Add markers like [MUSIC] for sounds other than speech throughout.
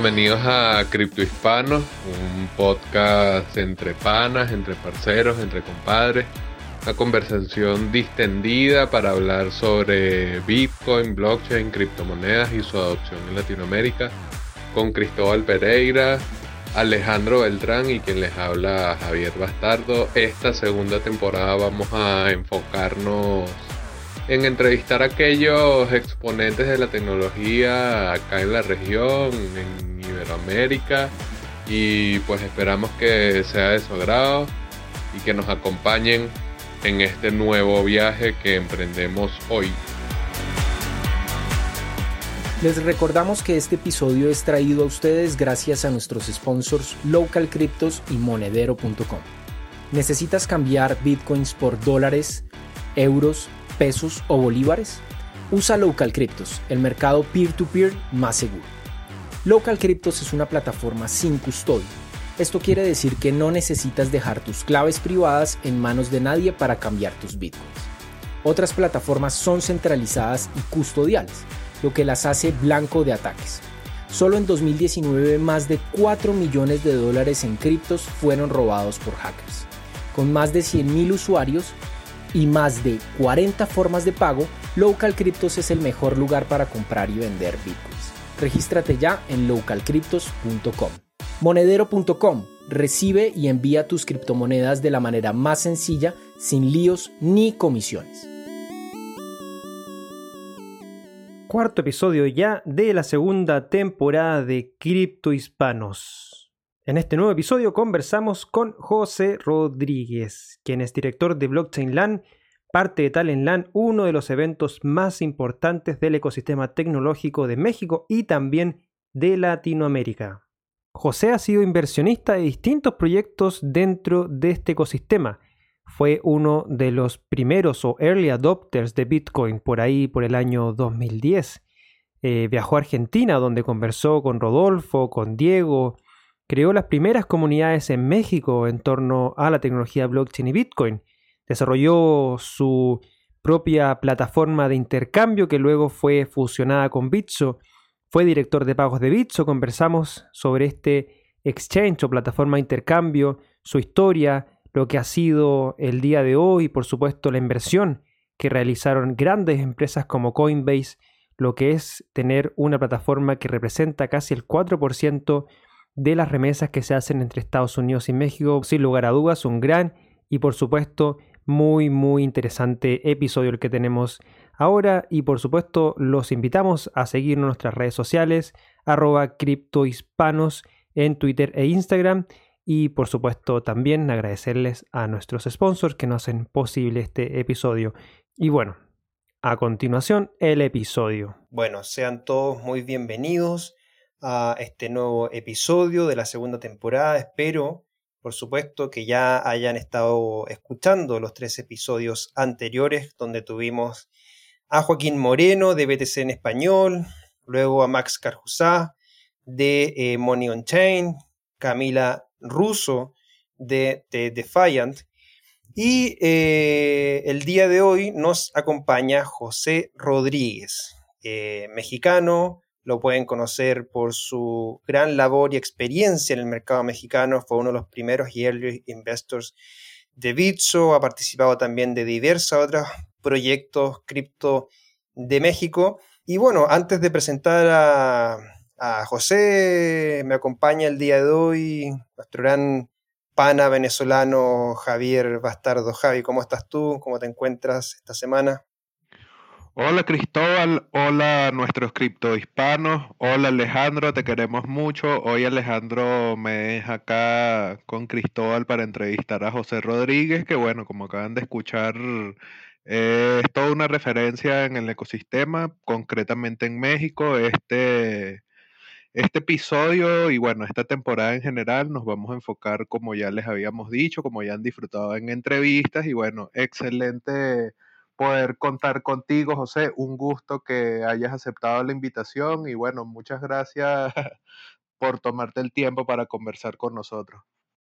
bienvenidos a Cripto Hispanos, un podcast entre panas, entre parceros, entre compadres. Una conversación distendida para hablar sobre Bitcoin, blockchain, criptomonedas y su adopción en Latinoamérica con Cristóbal Pereira, Alejandro Beltrán y quien les habla Javier Bastardo. Esta segunda temporada vamos a enfocarnos en entrevistar a aquellos exponentes de la tecnología acá en la región, en Iberoamérica, y pues esperamos que sea de su agrado y que nos acompañen en este nuevo viaje que emprendemos hoy. Les recordamos que este episodio es traído a ustedes gracias a nuestros sponsors Local Cryptos y Monedero.com. ¿Necesitas cambiar bitcoins por dólares, euros, pesos o bolívares? Usa Local Cryptos, el mercado peer-to-peer más seguro. Local Cryptos es una plataforma sin custodia. Esto quiere decir que no necesitas dejar tus claves privadas en manos de nadie para cambiar tus bitcoins. Otras plataformas son centralizadas y custodiales, lo que las hace blanco de ataques. Solo en 2019 más de 4 millones de dólares en criptos fueron robados por hackers. Con más de 100.000 usuarios, y más de 40 formas de pago, Local Cryptos es el mejor lugar para comprar y vender bitcoins. Regístrate ya en localcryptos.com. Monedero.com recibe y envía tus criptomonedas de la manera más sencilla, sin líos ni comisiones. Cuarto episodio ya de la segunda temporada de Cripto Hispanos. En este nuevo episodio conversamos con José Rodríguez, quien es director de Blockchain LAN, parte de Talent LAN, uno de los eventos más importantes del ecosistema tecnológico de México y también de Latinoamérica. José ha sido inversionista de distintos proyectos dentro de este ecosistema. Fue uno de los primeros o early adopters de Bitcoin por ahí por el año 2010. Eh, viajó a Argentina donde conversó con Rodolfo, con Diego, creó las primeras comunidades en México en torno a la tecnología blockchain y Bitcoin. Desarrolló su propia plataforma de intercambio que luego fue fusionada con Bitso. Fue director de pagos de Bitso. Conversamos sobre este exchange o plataforma de intercambio, su historia, lo que ha sido el día de hoy y por supuesto la inversión que realizaron grandes empresas como Coinbase, lo que es tener una plataforma que representa casi el 4% de las remesas que se hacen entre Estados Unidos y México. Sin lugar a dudas, un gran y por supuesto muy muy interesante episodio el que tenemos ahora y por supuesto los invitamos a seguirnos en nuestras redes sociales arroba criptohispanos en Twitter e Instagram y por supuesto también agradecerles a nuestros sponsors que nos hacen posible este episodio. Y bueno, a continuación el episodio. Bueno, sean todos muy bienvenidos a este nuevo episodio de la segunda temporada. Espero, por supuesto, que ya hayan estado escuchando los tres episodios anteriores donde tuvimos a Joaquín Moreno de BTC en español, luego a Max Carjusá de eh, Money on Chain, Camila Russo de, Defiant. Y eh, el día de hoy nos acompaña José Rodríguez, eh, mexicano, lo pueden conocer por su gran labor y experiencia en el mercado mexicano. Fue uno de los primeros y early investors de Bitso. Ha participado también de diversos otros proyectos cripto de México. Y bueno, antes de presentar a, a José, me acompaña el día de hoy nuestro gran pana venezolano Javier Bastardo. Javi, ¿cómo estás tú? ¿Cómo te encuentras esta semana? Hola Cristóbal, hola nuestros criptohispanos, hola Alejandro, te queremos mucho. Hoy Alejandro me deja acá con Cristóbal para entrevistar a José Rodríguez, que bueno, como acaban de escuchar, es toda una referencia en el ecosistema, concretamente en México. Este, este episodio y bueno, esta temporada en general nos vamos a enfocar, como ya les habíamos dicho, como ya han disfrutado en entrevistas y bueno, excelente poder contar contigo, José. Un gusto que hayas aceptado la invitación y bueno, muchas gracias [LAUGHS] por tomarte el tiempo para conversar con nosotros.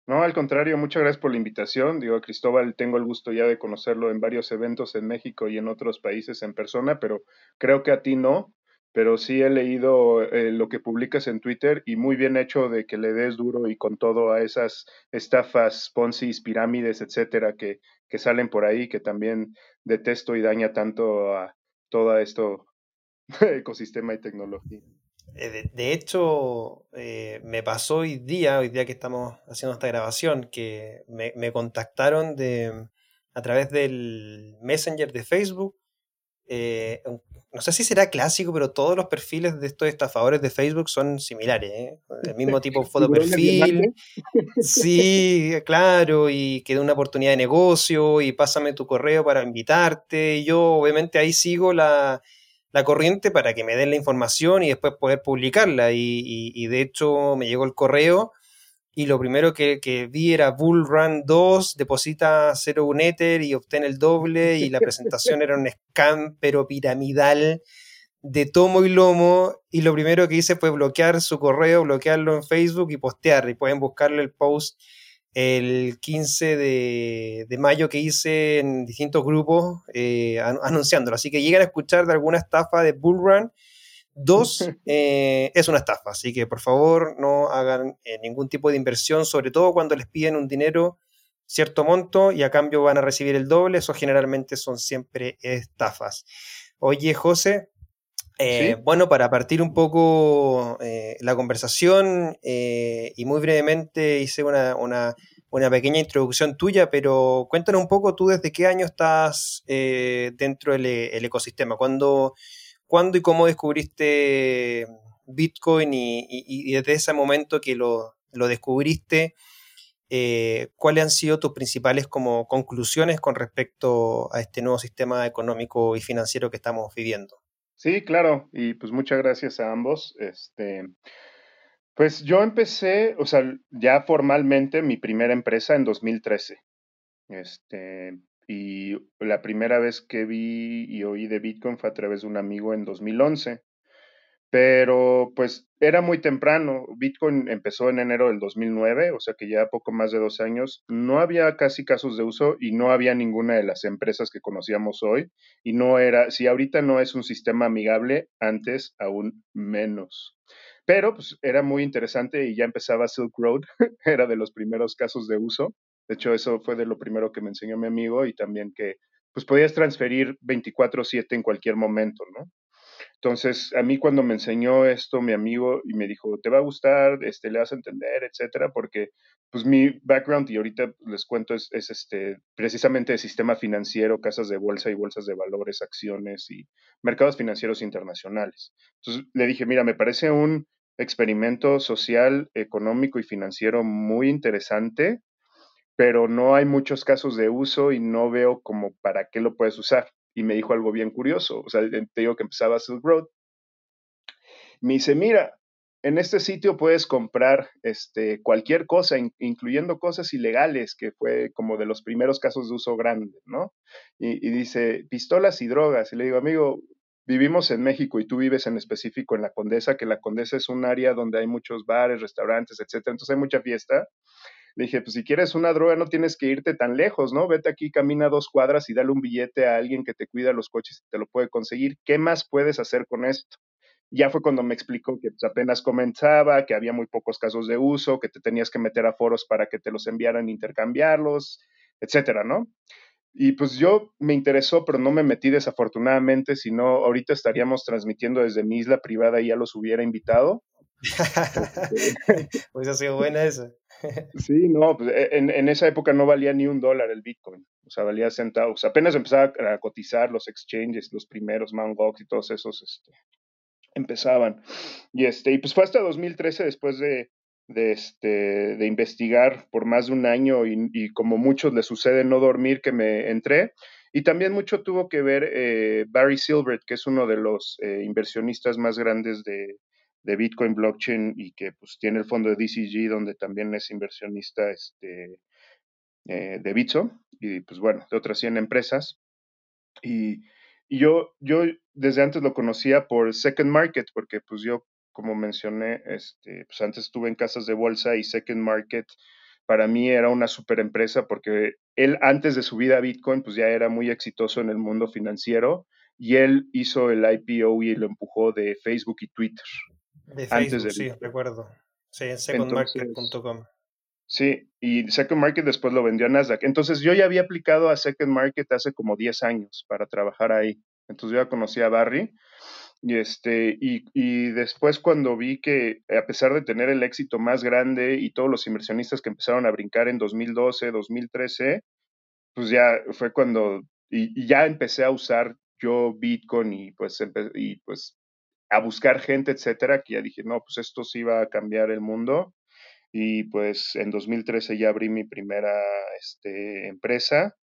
No, al contrario, muchas gracias por la invitación. Digo, a Cristóbal tengo el gusto ya de conocerlo en varios eventos en México y en otros países en persona, pero creo que a ti no. pero sí he leído eh, lo que publicas en Twitter y muy bien hecho de que le des duro y con todo a esas estafas, Ponzi, pirámides, etcétera, que, que salen por ahí, que también detesto y daña tanto a todo esto [LAUGHS] ecosistema y tecnología. Eh, de, hecho, eh, me pasó hoy día, hoy día que estamos haciendo esta grabación, que me, contactaron de, a través del Messenger de Facebook eh, no sé si será clásico, pero todos los perfiles de estos estafadores de Facebook son similares. ¿eh? El mismo [LAUGHS] tipo de foto perfil. Sí, claro, y que una oportunidad de negocio y pásame tu correo para invitarte. Y yo obviamente ahí sigo la, corriente para que me den la información y después poder publicarla. y de hecho me llegó el correo y lo primero que, vi era Bull Run 2, deposita 0,1 Ether y obtiene el doble y la presentación era un scam pero piramidal de tomo y lomo y lo primero que hice fue bloquear su correo, bloquearlo en Facebook y postear y pueden buscarle el post el 15 de, mayo que hice en distintos grupos eh, anunciándolo. Así que llegan a escuchar de alguna estafa de Bull Run Dos, [LAUGHS] eh, es una estafa, así que por favor no hagan eh, ningún tipo de inversión, sobre todo cuando les piden un dinero, cierto monto, y a cambio van a recibir el doble, eso generalmente son siempre estafas. Oye, José, eh, bueno, para partir un poco la conversación, y muy brevemente hice una, pequeña introducción tuya, pero cuéntanos un poco tú desde qué año estás dentro del ecosistema, cuando ¿Cuándo y cómo descubriste Bitcoin y, desde ese momento que lo, descubriste, eh, cuáles han sido tus principales como conclusiones con respecto a este nuevo sistema económico y financiero que estamos viviendo? Sí, claro, y pues muchas gracias a ambos. Este, pues yo empecé, o sea, ya formalmente mi primera empresa en 2013. Este, y la primera vez que vi y oí de Bitcoin fue a través de un amigo en 2011. Pero pues era muy temprano. Bitcoin empezó en enero del 2009, o sea que ya poco más de dos años. No había casi casos de uso y no había ninguna de las empresas que conocíamos hoy. Y no era, si ahorita no es un sistema amigable, antes aún menos. Pero pues era muy interesante y ya empezaba Silk Road, [LAUGHS] era de los primeros casos de uso. De hecho, eso fue de lo primero que me enseñó mi amigo y también que pues podías transferir 24/7 en cualquier momento, ¿no? Entonces, a mí cuando me enseñó esto mi amigo y me dijo, "Te va a gustar, este le vas a entender, etcétera", porque pues mi background y ahorita les cuento es, es este precisamente de sistema financiero, casas de bolsa y bolsas de valores, acciones y mercados financieros internacionales. Entonces, le dije, "Mira, me parece un experimento social, económico y financiero muy interesante pero no hay muchos casos de uso y no veo como para qué lo puedes usar. Y me dijo algo bien curioso, o sea, te digo que empezaba Silk Road. Me dice, mira, en este sitio puedes comprar este, cualquier cosa, incluyendo cosas ilegales, que fue como de los primeros casos de uso grande, ¿no? Y, y, dice, pistolas y drogas. Y le digo, amigo, vivimos en México y tú vives en específico en la Condesa, que la Condesa es un área donde hay muchos bares, restaurantes, etcétera. Entonces hay mucha fiesta. Le dije, pues si quieres una droga no tienes que irte tan lejos, ¿no? Vete aquí, camina dos cuadras y dale un billete a alguien que te cuida los coches y te lo puede conseguir. ¿Qué más puedes hacer con esto? Ya fue cuando me explicó que pues, apenas comenzaba, que había muy pocos casos de uso, que te tenías que meter a foros para que te los enviaran intercambiarlos, etcétera, ¿no? Y pues yo me interesó, pero no me metí desafortunadamente, si no, ahorita estaríamos transmitiendo desde mi isla privada y ya los hubiera invitado. [LAUGHS] pues ha sido buena esa. Sí, no, pues e, en, esa época no valía ni un dólar el Bitcoin, o sea, valía centavos. Apenas empezaba a cotizar los exchanges, los primeros, Mt. Gox y todos esos, este, empezaban. Y, este, y pues fue hasta 2013, después de, de, este, de investigar por más de un año y, como muchos le sucede no dormir, que me entré. Y también mucho tuvo que ver eh, Barry Silbert, que es uno de los eh, inversionistas más grandes de, de Bitcoin blockchain y que pues tiene el fondo de DCG donde también es inversionista este, eh, de Bitso y pues bueno, de otras 100 empresas. Y, yo, yo desde antes lo conocía por Second Market porque pues yo, como mencioné, este, pues antes estuve en casas de bolsa y Second Market para mí era una super empresa porque él antes de su vida a Bitcoin pues ya era muy exitoso en el mundo financiero y él hizo el IPO y lo empujó de Facebook y Twitter. De Facebook, sí, recuerdo. Sí, en secondmarket.com. Sí, y Second Market después lo vendió a Nasdaq. Entonces yo ya había aplicado a Second Market hace como 10 años para trabajar ahí. Entonces yo ya conocía a Barry. Y, este, y, y, después cuando vi que a pesar de tener el éxito más grande y todos los inversionistas que empezaron a brincar en 2012, 2013, pues ya fue cuando, y, ya empecé a usar yo Bitcoin y pues, y pues a buscar gente, etcétera, que ya dije, no, pues esto sí va a cambiar el mundo. Y pues en 2013 ya abrí mi primera este, empresa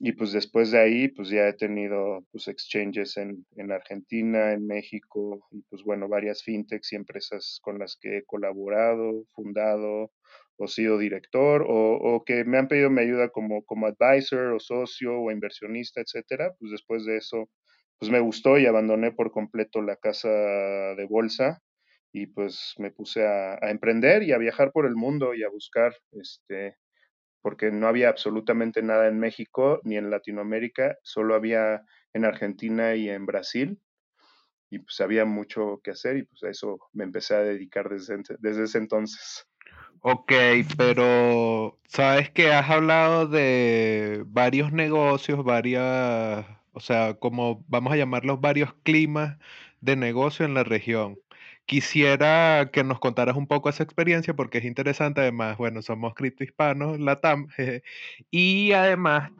y pues después de ahí, pues ya he tenido pues exchanges en, en, Argentina, en México, y pues bueno, varias fintechs y empresas con las que he colaborado, fundado o sido director, o, que me han pedido mi ayuda como, como advisor o socio o inversionista, etcétera. Pues después de eso, pues me gustó y abandoné por completo la casa de bolsa y pues me puse a, emprender y a viajar por el mundo y a buscar este porque no había absolutamente nada en México ni en Latinoamérica, solo había en Argentina y en Brasil, y pues había mucho que hacer y pues a eso me empecé a dedicar desde, desde ese entonces. Ok, pero sabes que has hablado de varios negocios, varias, o sea, como vamos a llamarlos varios climas de negocio en la región. Quisiera que nos contaras un poco esa experiencia porque es interesante. Además, bueno, somos criptohispanos, LATAM, [LAUGHS] y además,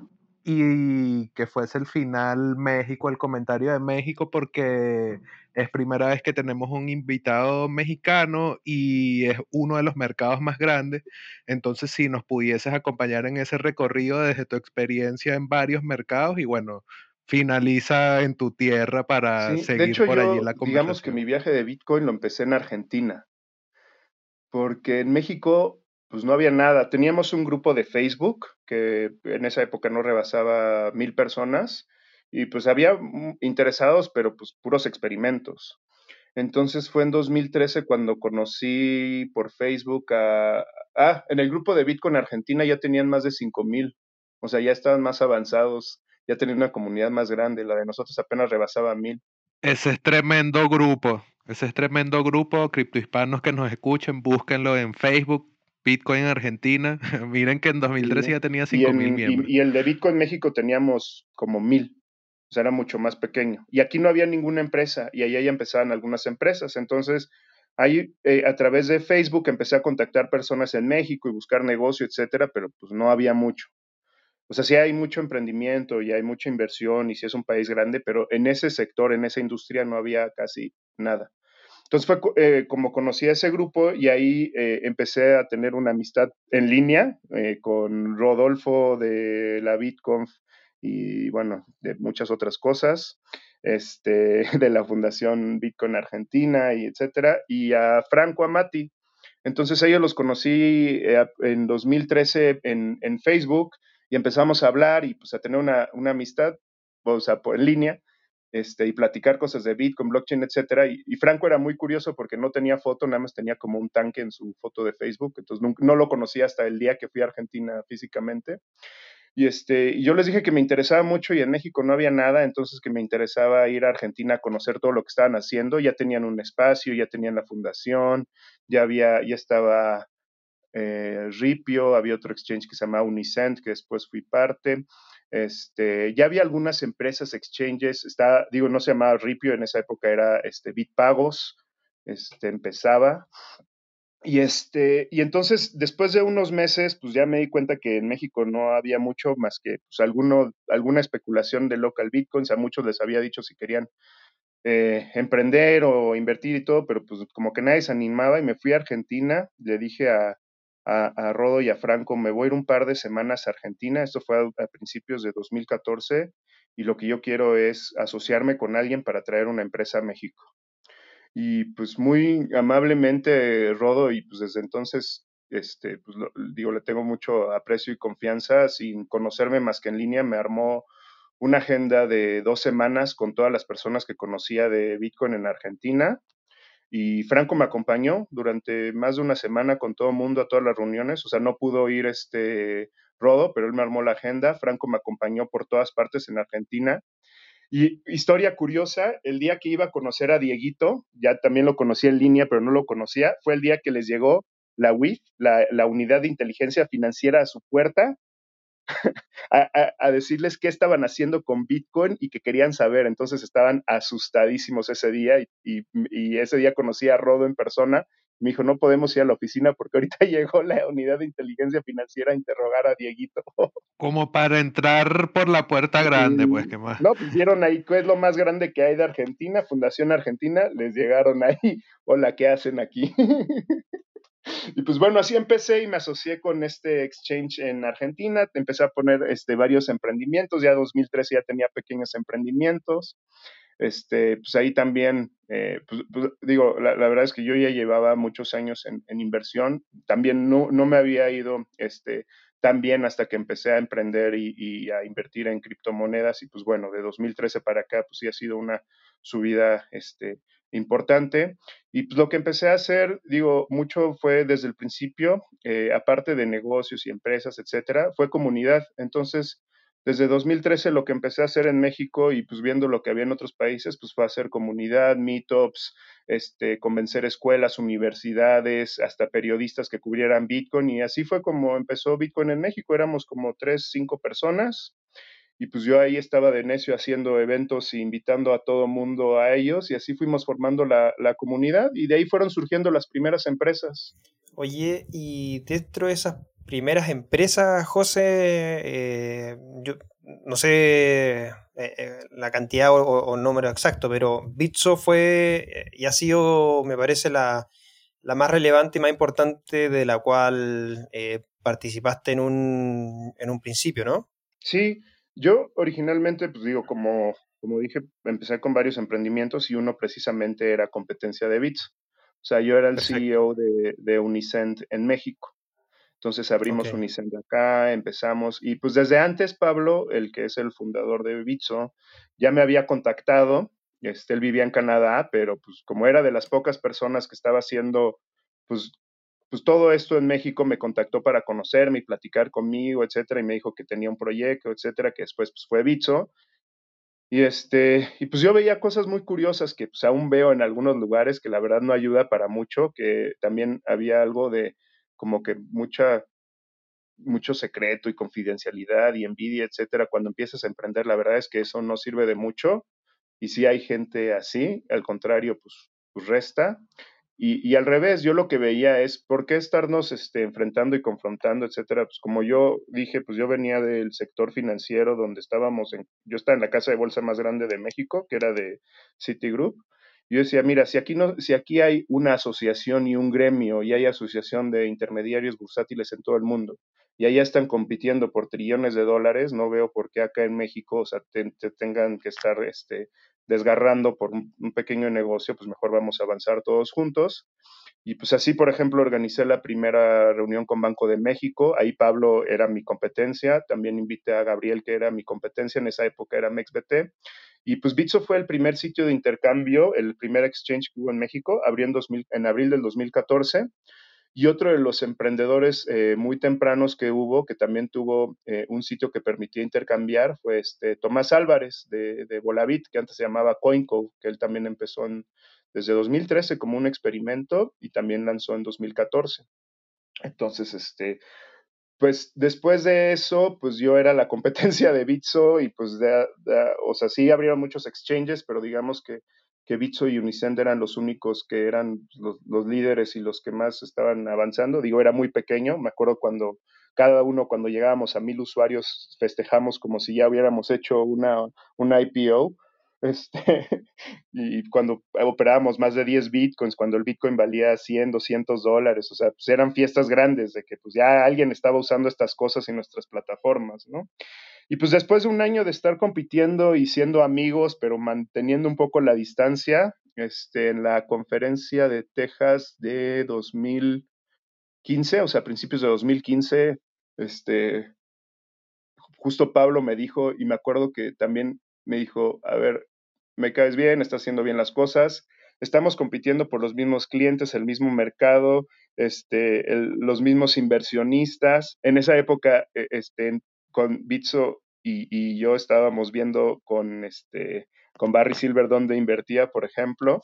y que fuese el final México, el comentario de México, porque es primera vez que tenemos un invitado mexicano y es uno de los mercados más grandes. Entonces, si nos pudieses acompañar en ese recorrido desde tu experiencia en varios mercados y bueno, finaliza en tu tierra para seguir por allí la conversación. Digamos que mi viaje de Bitcoin lo empecé en Argentina, porque en México pues no había nada. Teníamos un grupo de Facebook que en esa época no rebasaba mil personas y pues había interesados, pero pues puros experimentos. Entonces fue en 2013 cuando conocí por Facebook a... Ah, en el grupo de Bitcoin Argentina ya tenían más de cinco mil, o sea, ya estaban más avanzados ya tenía una comunidad más grande, la de nosotros apenas rebasaba mil. Ese es tremendo grupo, ese es tremendo grupo, criptohispanos que nos escuchen, búsquenlo en Facebook, Bitcoin Argentina, [LAUGHS] miren que en 2013 ya tenía 5 mil miembros. Y, el de Bitcoin México teníamos como mil, o sea, era mucho más pequeño. Y aquí no había ninguna empresa, y ahí ya empezaban algunas empresas, entonces... Ahí, eh, a través de Facebook, empecé a contactar personas en México y buscar negocio, etcétera, pero pues no había mucho. O sea, sí hay mucho emprendimiento y hay mucha inversión y sí es un país grande, pero en ese sector, en esa industria no había casi nada. Entonces fue eh, como conocí a ese grupo y ahí eh, empecé a tener una amistad en línea eh, con Rodolfo de la BitConf y bueno, de muchas otras cosas, este, [LAUGHS] de la Fundación Bitcoin Argentina y etcétera, y a Franco Amati. Entonces ellos los conocí en 2013 en, en Facebook y empezamos a hablar y pues a tener una, una amistad, o sea, en línea, este, y platicar cosas de Bitcoin, blockchain, etcétera. Y, Franco era muy curioso porque no tenía foto, nada más tenía como un tanque en su foto de Facebook, entonces no, no lo conocía hasta el día que fui a Argentina físicamente. Y, este, y yo les dije que me interesaba mucho y en México no había nada, entonces que me interesaba ir a Argentina a conocer todo lo que estaban haciendo. Ya tenían un espacio, ya tenían la fundación, ya había, ya estaba eh, Ripio, había otro exchange que se llamaba Unicent, que después fui parte. Este, ya había algunas empresas, exchanges, está, digo, no se llamaba Ripio, en esa época era este, Bitpagos, este, empezaba. Y, este, y entonces, después de unos meses, pues ya me di cuenta que en México no había mucho más que pues, alguno, alguna especulación de local bitcoins. A muchos les había dicho si querían eh, emprender o invertir y todo, pero pues como que nadie se animaba y me fui a Argentina. Le dije a, a, Rodo y a Franco, me voy a ir un par de semanas a Argentina, esto fue a, principios de 2014, y lo que yo quiero es asociarme con alguien para traer una empresa a México. Y pues muy amablemente Rodo, y pues desde entonces, este, pues digo, le tengo mucho aprecio y confianza, sin conocerme más que en línea, me armó una agenda de dos semanas con todas las personas que conocía de Bitcoin en Argentina y Franco me acompañó durante más de una semana con todo el mundo a todas las reuniones, o sea, no pudo ir este Rodo, pero él me armó la agenda, Franco me acompañó por todas partes en Argentina. Y historia curiosa, el día que iba a conocer a Dieguito, ya también lo conocí en línea, pero no lo conocía, fue el día que les llegó la WIF, la, la unidad de inteligencia financiera a su puerta, a, decirles qué estaban haciendo con Bitcoin y que querían saber. Entonces estaban asustadísimos ese día y, y, ese día conocí a Rodo en persona. Me dijo, no podemos ir a la oficina porque ahorita [LAUGHS] llegó la unidad de inteligencia financiera a interrogar a Dieguito. [LAUGHS] Como para entrar por la puerta grande, pues, ¿qué más? No, pusieron ahí, ¿qué es lo más grande que hay de Argentina? Fundación Argentina, les llegaron ahí, hola, ¿qué hacen aquí? [LAUGHS] Y pues bueno, así empecé y me asocié con este exchange en Argentina. Empecé a poner este, varios emprendimientos. Ya 2013 ya tenía pequeños emprendimientos. Este, pues ahí también, eh, pues, pues, digo, la, verdad es que yo ya llevaba muchos años en, inversión. También no, no, me había ido este, tan bien hasta que empecé a emprender y, y, a invertir en criptomonedas. Y pues bueno, de 2013 para acá, pues sí ha sido una subida este, importante. Y pues lo que empecé a hacer, digo, mucho fue desde el principio, eh, aparte de negocios y empresas, etcétera, fue comunidad. Entonces, desde 2013 lo que empecé a hacer en México y pues viendo lo que había en otros países, pues fue hacer comunidad, meetups, este, convencer escuelas, universidades, hasta periodistas que cubrieran Bitcoin y así fue como empezó Bitcoin en México. Éramos como tres, cinco personas y pues yo ahí estaba de necio haciendo eventos e invitando a todo mundo a ellos y así fuimos formando la, comunidad y de ahí fueron surgiendo las primeras empresas. Oye, y dentro de esas primeras empresas, José, eh, yo no sé eh, eh, la cantidad o, número exacto, pero Bitso fue y ha sido, me parece, la, la más relevante y más importante de la cual participaste en un, en un principio, ¿no? Sí, yo originalmente, pues digo, como, como dije, empecé con varios emprendimientos y uno precisamente era competencia de Bits. O sea, yo era el CEO de, de, Unicent en México. Entonces abrimos Unicent acá, empezamos y pues desde antes Pablo, el que es el fundador de Bitso, ya me había contactado. Este, él vivía en Canadá, pero pues como era de las pocas personas que estaba haciendo pues pues todo esto en México me contactó para conocerme y platicar conmigo, etcétera, y me dijo que tenía un proyecto, etcétera, que después pues, fue Bitso. Y este, y pues yo veía cosas muy curiosas que pues aún veo en algunos lugares que la verdad no ayuda para mucho, que también había algo de como que mucha mucho secreto y confidencialidad y envidia, etcétera, cuando empiezas a emprender, la verdad es que eso no sirve de mucho. Y si hay gente así, al contrario, pues, pues resta. Y, al revés, yo lo que veía es, ¿por qué estarnos este, enfrentando y confrontando, etcétera? Pues como yo dije, pues yo venía del sector financiero donde estábamos, yo estaba en la casa de bolsa más grande de México, que era de Citigroup. Yo decía, mira, si aquí, no, si aquí hay una asociación y un gremio y hay asociación de intermediarios bursátiles en todo el mundo y allá están compitiendo por trillones de dólares, no veo por qué acá en México o sea, te, tengan que estar este, desgarrando por un, pequeño negocio, pues mejor vamos a avanzar todos juntos. Y pues así, por ejemplo, organicé la primera reunión con Banco de México. Ahí Pablo era mi competencia. También invité a Gabriel, que era mi competencia. En esa época era MexBT. Y pues Bitso fue el primer sitio de intercambio, el primer exchange que hubo en México. Abrió en, 2000, en abril del 2014. Y otro de los emprendedores eh, muy tempranos que hubo, que también tuvo eh, un sitio que permitía intercambiar, fue este Tomás Álvarez de, de Volavit, que antes se llamaba CoinCo, que él también empezó en, desde 2013 como un experimento y también lanzó en 2014. Entonces, este, pues después de eso, pues yo era la competencia de Bitso y pues, o sea, sí abrieron muchos exchanges, pero digamos que que Bitso y Unicend eran los únicos que eran los, líderes y los que más estaban avanzando. Digo, era muy pequeño. Me acuerdo cuando cada uno, cuando llegábamos a mil usuarios, festejamos como si ya hubiéramos hecho una, una IPO. Este, [LAUGHS] y cuando operábamos más de 10 bitcoins, cuando el bitcoin valía 100, 200 dólares, o sea, pues eran fiestas grandes de que pues ya alguien estaba usando estas cosas en nuestras plataformas, ¿no? Y pues después de un año de estar compitiendo y siendo amigos, pero manteniendo un poco la distancia, este, en la conferencia de Texas de 2015, o sea, principios de 2015, este, justo Pablo me dijo, y me acuerdo que también me dijo, a ver, me caes bien, estás haciendo bien las cosas, estamos compitiendo por los mismos clientes, el mismo mercado, este, los mismos inversionistas. En esa época, e, este, con Bitso y, yo estábamos viendo con, este, con Barry Silver dónde invertía, por ejemplo,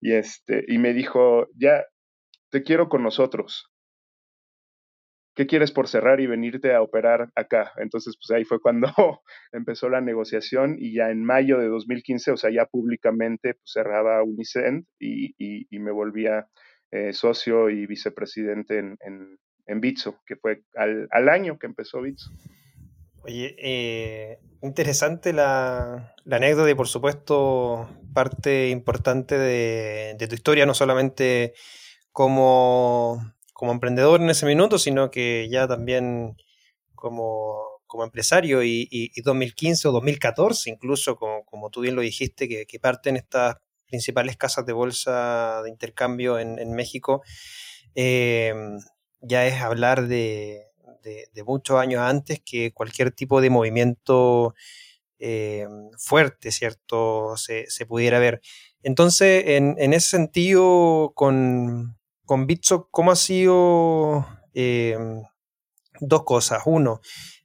y, este, y me dijo, ya, te quiero con nosotros. ¿Qué quieres por cerrar y venirte a operar acá? Entonces, pues ahí fue cuando [LAUGHS] empezó la negociación y ya en mayo de 2015, o sea, ya públicamente pues, cerraba Unicent y, y, me volvía eh, socio y vicepresidente en, en, Bitso, que fue al, al, año que empezó Bitso. Oye, eh, interesante la, la, anécdota y por supuesto parte importante de, de tu historia, no solamente como, como, emprendedor en ese minuto, sino que ya también como, como empresario y, y, 2015 o 2014 incluso, como, como tú bien lo dijiste, que, que, parten estas principales casas de bolsa de intercambio en, en México, eh, ya es hablar de, de, muchos años antes que cualquier tipo de movimiento eh, fuerte, ¿cierto? Se, pudiera ver. Entonces, en, ese sentido, con, con Bitso, ¿cómo ha sido eh, dos cosas? Uno,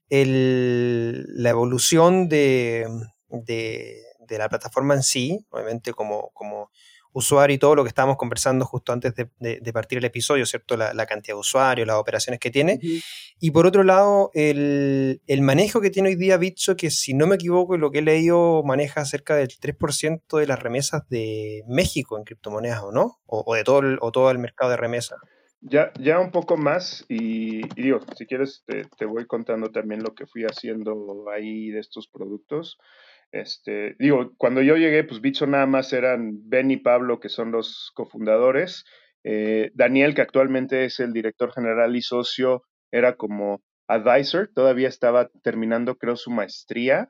la evolución de, de, la plataforma en sí, obviamente como, como usuario y todo lo que estábamos conversando justo antes de, partir el episodio, ¿cierto? La, cantidad de usuarios, las operaciones que tiene. Y por otro lado, el, manejo que tiene hoy día Bitso, que si no me equivoco, lo que he leído maneja cerca del 3% de las remesas de México en criptomonedas, ¿o no? O, de todo el, o todo el mercado de remesas. Ya, ya un poco más y, digo, si quieres te, te, voy contando también lo que fui haciendo ahí de estos productos. Este, digo, cuando yo llegué, pues Bitso nada más eran Ben y Pablo, que son los cofundadores. Eh, Daniel, que actualmente es el director general y socio, era como advisor, todavía estaba terminando, creo, su maestría.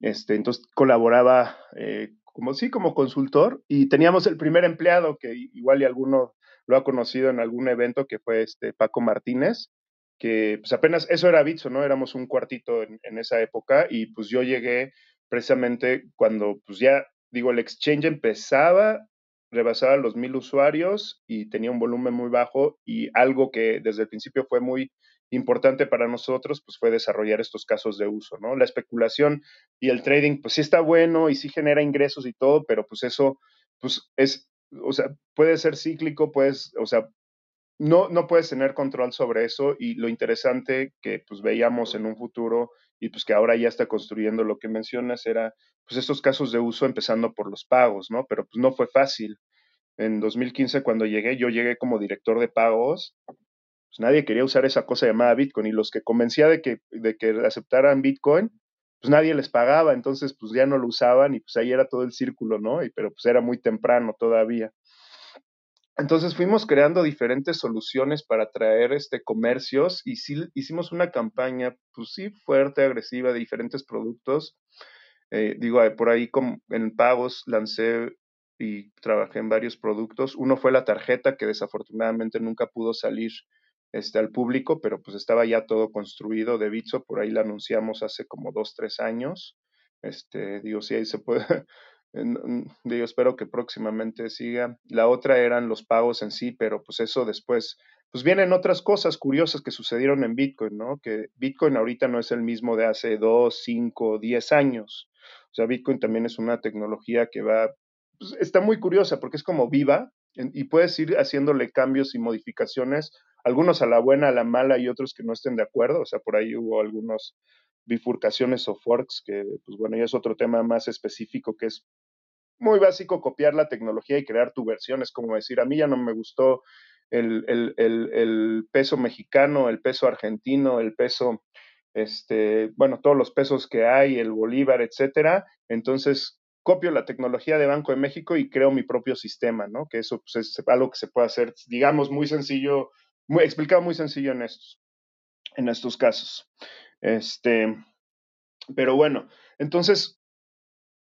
Este, entonces colaboraba eh, como sí, como consultor. Y teníamos el primer empleado, que igual y alguno lo ha conocido en algún evento, que fue este Paco Martínez, que pues apenas, eso era Bitso, ¿no? Éramos un cuartito en, en esa época y pues yo llegué precisamente cuando pues ya, digo, el exchange empezaba, rebasaba los mil usuarios y tenía un volumen muy bajo y algo que desde el principio fue muy importante para nosotros, pues fue desarrollar estos casos de uso, ¿no? La especulación y el trading, pues sí está bueno y sí genera ingresos y todo, pero pues eso, pues es, o sea, puede ser cíclico, pues, o sea, no, no puedes tener control sobre eso y lo interesante que pues veíamos en un futuro y pues que ahora ya está construyendo lo que mencionas era pues estos casos de uso empezando por los pagos, ¿no? Pero pues no fue fácil. En 2015 cuando llegué, yo llegué como director de pagos, pues nadie quería usar esa cosa llamada Bitcoin y los que convencía de que, de que aceptaran Bitcoin, pues nadie les pagaba, entonces pues ya no lo usaban y pues ahí era todo el círculo, ¿no? Y, pero pues era muy temprano todavía. Entonces fuimos creando diferentes soluciones para atraer este, comercios y sí hicimos una campaña, pues sí, fuerte, agresiva de diferentes productos. Eh, digo, por ahí en pagos lancé y trabajé en varios productos. Uno fue la tarjeta, que desafortunadamente nunca pudo salir este, al público, pero pues estaba ya todo construido de Bitso, por ahí la anunciamos hace como dos, tres años. Este, digo, sí, ahí se puede, [LAUGHS] Digo, espero que próximamente siga. La otra eran los pagos en sí, pero pues eso después, pues vienen otras cosas curiosas que sucedieron en Bitcoin, ¿no? Que Bitcoin ahorita no es el mismo de hace dos, cinco, diez años. O sea, Bitcoin también es una tecnología que va, pues, está muy curiosa porque es como viva y puedes ir haciéndole cambios y modificaciones, algunos a la buena, a la mala y otros que no estén de acuerdo. O sea, por ahí hubo algunos bifurcaciones o forks, que pues bueno, ya es otro tema más específico que es muy básico copiar la tecnología y crear tu versión. Es como decir, a mí ya no me gustó el, el, el, peso mexicano, el peso argentino, el peso, este, bueno, todos los pesos que hay, el bolívar, etcétera. Entonces, copio la tecnología de Banco de México y creo mi propio sistema, ¿no? Que eso pues, es algo que se puede hacer, digamos, muy sencillo, muy, explicado muy sencillo en estos, en estos casos. Este, pero bueno, entonces,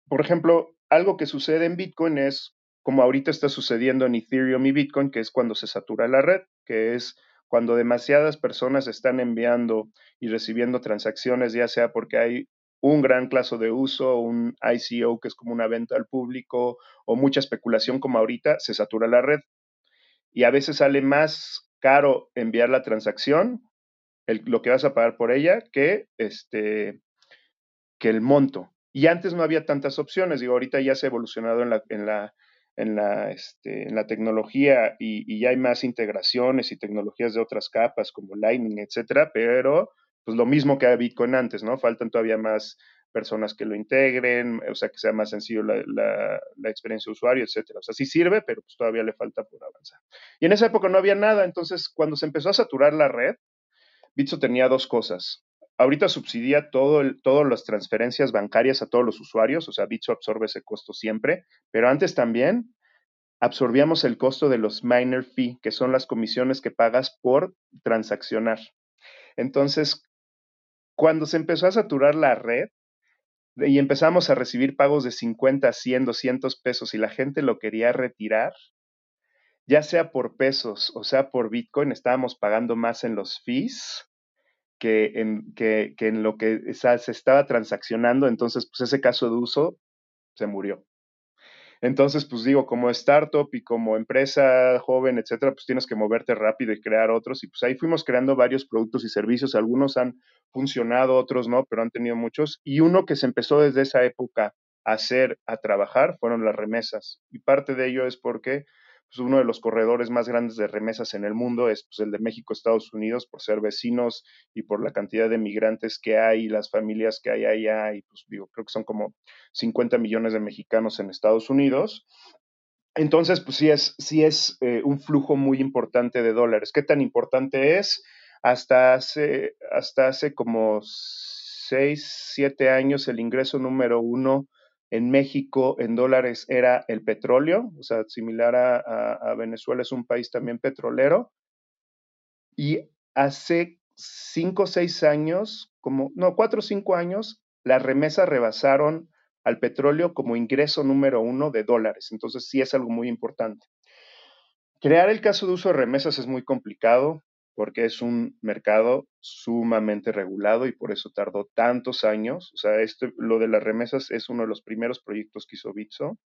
por ejemplo, algo que sucede en Bitcoin es como ahorita está sucediendo en Ethereum y Bitcoin, que es cuando se satura la red, que es cuando demasiadas personas están enviando y recibiendo transacciones, ya sea porque hay un gran clase de uso, un ICO que es como una venta al público o mucha especulación como ahorita, se satura la red. Y a veces sale más caro enviar la transacción, lo que vas a pagar por ella, que este, que el monto. Y antes no había tantas opciones, digo, ahorita ya se ha evolucionado en la, en la, en la, este, en la tecnología y, ya hay más integraciones y tecnologías de otras capas como Lightning, etcétera, pero pues lo mismo que a Bitcoin antes, ¿no? Faltan todavía más personas que lo integren, o sea, que sea más sencillo la, la, la experiencia de usuario, etcétera. O sea, sí sirve, pero pues todavía le falta por avanzar. Y en esa época no había nada, entonces cuando se empezó a saturar la red, Bitso tenía dos cosas. Ahorita subsidia todas las transferencias bancarias a todos los usuarios, o sea, Bitso absorbe ese costo siempre, pero antes también absorbíamos el costo de los miner fee, que son las comisiones que pagas por transaccionar. Entonces, cuando se empezó a saturar la red, y empezamos a recibir pagos de 50, 100, 200 pesos y la gente lo quería retirar, ya sea por pesos o sea por Bitcoin, estábamos pagando más en los fees que en, que, que en lo que se estaba transaccionando, entonces pues ese caso de uso se murió. Entonces, pues digo, como startup y como empresa joven, etcétera, pues tienes que moverte rápido y crear otros. Y pues ahí fuimos creando varios productos y servicios. Algunos han funcionado, otros no, pero han tenido muchos. Y uno que se empezó desde esa época a hacer, a trabajar, fueron las remesas. Y parte de ello es porque pues uno de los corredores más grandes de remesas en el mundo es pues, el de México, Estados Unidos, por ser vecinos y por la cantidad de migrantes que hay, las familias que hay allá, y pues digo, creo que son como 50 millones de mexicanos en Estados Unidos. Entonces, pues sí es, sí es eh, un flujo muy importante de dólares. ¿Qué tan importante es? Hasta hace, hasta hace como 6, 7 años el ingreso número uno en México, en dólares, era el petróleo, o sea, similar a, Venezuela, es un país también petrolero. Y hace cinco o seis años, como, no, cuatro o cinco años, las remesas rebasaron al petróleo como ingreso número uno de dólares. Entonces, sí es algo muy importante. Crear el caso de uso de remesas es muy complicado porque es un mercado sumamente regulado y por eso tardó tantos años. O sea, esto, lo de las remesas es uno de los primeros proyectos que hizo Bitso,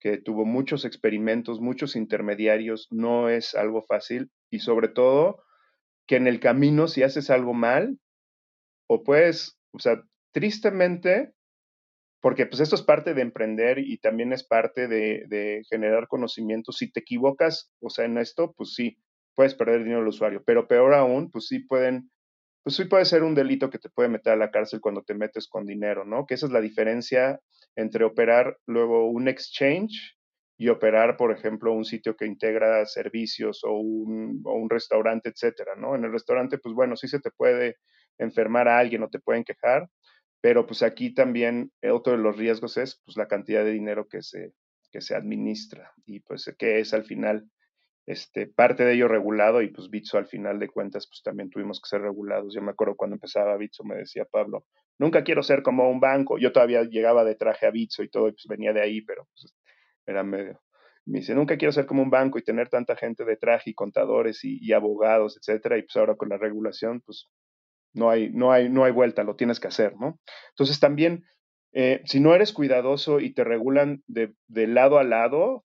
que tuvo muchos experimentos, muchos intermediarios, no es algo fácil y sobre todo que en el camino si haces algo mal, o puedes, o sea, tristemente, porque pues esto es parte de emprender y también es parte de, de generar conocimiento, si te equivocas, o sea, en esto, pues sí, puedes perder dinero al usuario. Pero peor aún, pues sí pueden, pues sí puede ser un delito que te puede meter a la cárcel cuando te metes con dinero, ¿no? Que esa es la diferencia entre operar luego un exchange y operar, por ejemplo, un sitio que integra servicios o un, restaurante, etcétera, ¿no? En el restaurante, pues bueno, sí se te puede enfermar a alguien o te pueden quejar, pero pues aquí también otro de los riesgos es pues la cantidad de dinero que se, que se administra y pues que es al final este, parte de ello regulado y pues Bitso al final de cuentas pues también tuvimos que ser regulados. Yo me acuerdo cuando empezaba Bitso me decía Pablo, nunca quiero ser como un banco. Yo todavía llegaba de traje a Bitso y todo y pues venía de ahí, pero pues era medio... Me dice, nunca quiero ser como un banco y tener tanta gente de traje y contadores y, abogados, etcétera. Y pues ahora con la regulación, pues no hay, no hay, no hay vuelta, lo tienes que hacer, ¿no? Entonces también, eh, si no eres cuidadoso y te regulan de, de lado a lado,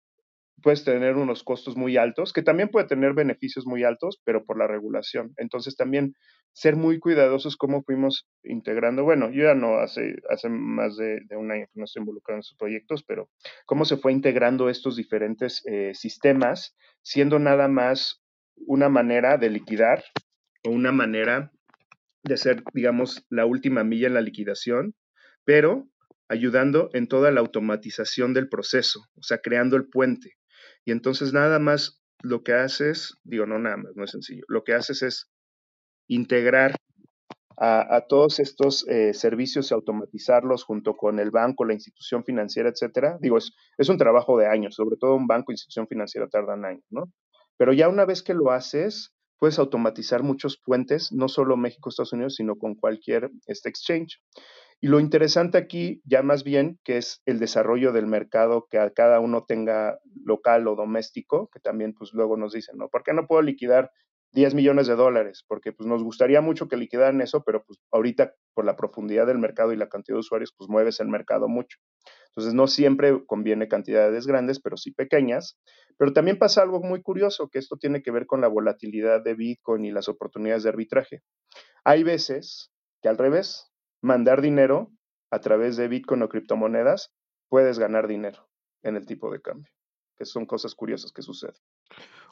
puedes tener unos costos muy altos, que también puede tener beneficios muy altos, pero por la regulación. Entonces también ser muy cuidadosos cómo fuimos integrando, bueno, yo ya no hace, hace más de, un año que no estoy involucrado en estos proyectos, pero cómo se fue integrando estos diferentes eh, sistemas, siendo nada más una manera de liquidar o una manera de ser, digamos, la última milla en la liquidación, pero ayudando en toda la automatización del proceso, o sea, creando el puente. Y entonces nada más lo que haces, digo, no nada más, no es sencillo, lo que haces es integrar a, todos estos eh, servicios y automatizarlos junto con el banco, la institución financiera, etcétera. Digo, es, un trabajo de años, sobre todo un banco, institución financiera tardan años, ¿no? Pero ya una vez que lo haces, puedes automatizar muchos puentes, no solo México, Estados Unidos, sino con cualquier este exchange. Y lo interesante aquí, ya más bien, que es el desarrollo del mercado, que a cada uno tenga local o doméstico, que también pues luego nos dicen, ¿no? ¿Por qué no puedo liquidar 10 millones de dólares? Porque pues nos gustaría mucho que liquidaran eso, pero pues ahorita por la profundidad del mercado y la cantidad de usuarios, pues mueves el mercado mucho. Entonces no siempre conviene cantidades grandes, pero sí pequeñas. Pero también pasa algo muy curioso, que esto tiene que ver con la volatilidad de Bitcoin y las oportunidades de arbitraje. Hay veces que al revés, mandar dinero a través de Bitcoin o criptomonedas, puedes ganar dinero en el tipo de cambio, que son cosas curiosas que suceden.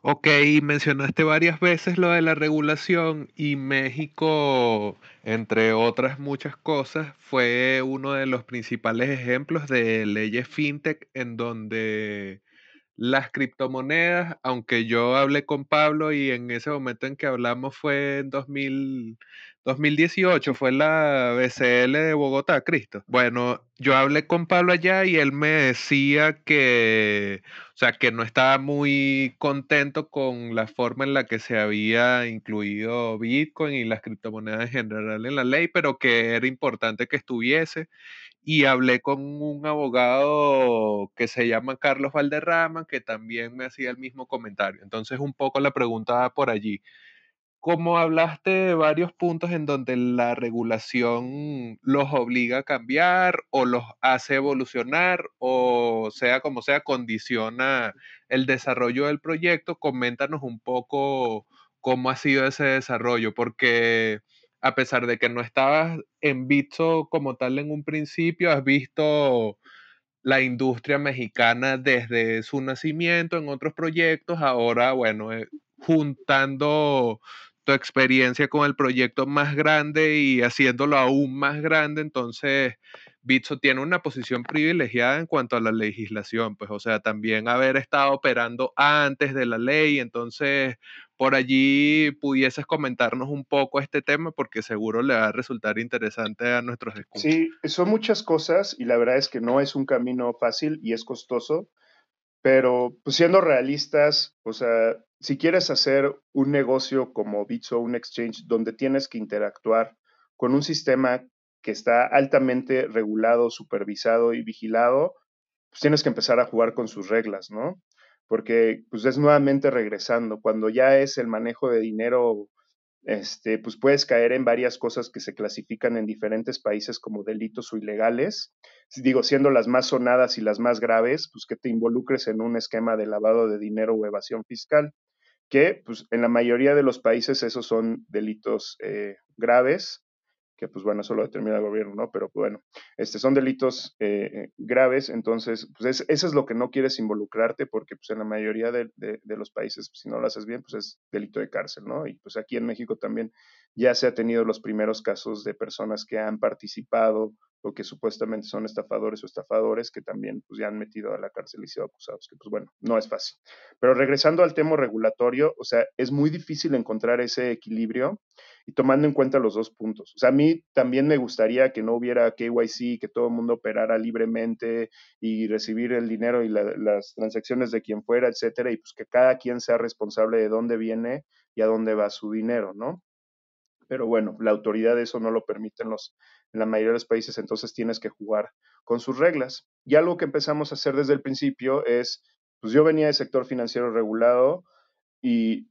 Ok, mencionaste varias veces lo de la regulación y México, entre otras muchas cosas, fue uno de los principales ejemplos de leyes fintech en donde las criptomonedas, aunque yo hablé con Pablo y en ese momento en que hablamos fue en 2000, 2018, fue la BCL de Bogotá, Cristo. Bueno, yo hablé con Pablo allá y él me decía que, o sea, que no estaba muy contento con la forma en la que se había incluido Bitcoin y las criptomonedas en general en la ley, pero que era importante que estuviese y hablé con un abogado que se llama Carlos Valderrama, que también me hacía el mismo comentario. Entonces, un poco la pregunta por allí. Como hablaste de varios puntos en donde la regulación los obliga a cambiar o los hace evolucionar o sea como sea, condiciona el desarrollo del proyecto, coméntanos un poco cómo ha sido ese desarrollo, porque a pesar de que no estabas en Bitso como tal en un principio, has visto la industria mexicana desde su nacimiento en otros proyectos, ahora, bueno, eh, juntando experiencia con el proyecto más grande y haciéndolo aún más grande, entonces Bitso tiene una posición privilegiada en cuanto a la legislación, pues, o sea, también haber estado operando antes de la ley, entonces por allí pudieses comentarnos un poco este tema porque seguro le va a resultar interesante a nuestros escuchas. Sí, son muchas cosas y la verdad es que no es un camino fácil y es costoso, pero pues siendo realistas, o sea, si quieres hacer un negocio como Bitso, un exchange donde tienes que interactuar con un sistema que está altamente regulado, supervisado y vigilado, pues tienes que empezar a jugar con sus reglas, ¿no? Porque pues es nuevamente regresando, cuando ya es el manejo de dinero, este, pues puedes caer en varias cosas que se clasifican en diferentes países como delitos o ilegales, digo, siendo las más sonadas y las más graves, pues que te involucres en un esquema de lavado de dinero o evasión fiscal, que pues en la mayoría de los países esos son delitos eh, graves, que pues bueno, eso lo determina el gobierno, ¿no? Pero bueno, este, son delitos eh, graves, entonces, pues eso es lo que no quieres involucrarte porque pues en la mayoría de, de, los países, pues, si no lo haces bien, pues es delito de cárcel, ¿no? Y pues aquí en México también ya se ha tenido los primeros casos de personas que han participado o que supuestamente son estafadores o estafadores que también pues ya han metido a la cárcel y sido acusados, que pues bueno, no es fácil. Pero regresando al tema regulatorio, o sea, es muy difícil encontrar ese equilibrio y tomando en cuenta los dos puntos. O sea, a mí también me gustaría que no hubiera KYC, que todo el mundo operara libremente y recibir el dinero y las transacciones de quien fuera, etcétera, y pues que cada quien sea responsable de dónde viene y a dónde va su dinero, ¿no? Pero bueno, la autoridad eso no lo permite en, los, en la mayoría de los países, entonces tienes que jugar con sus reglas. Y algo que empezamos a hacer desde el principio es, pues yo venía del sector financiero regulado y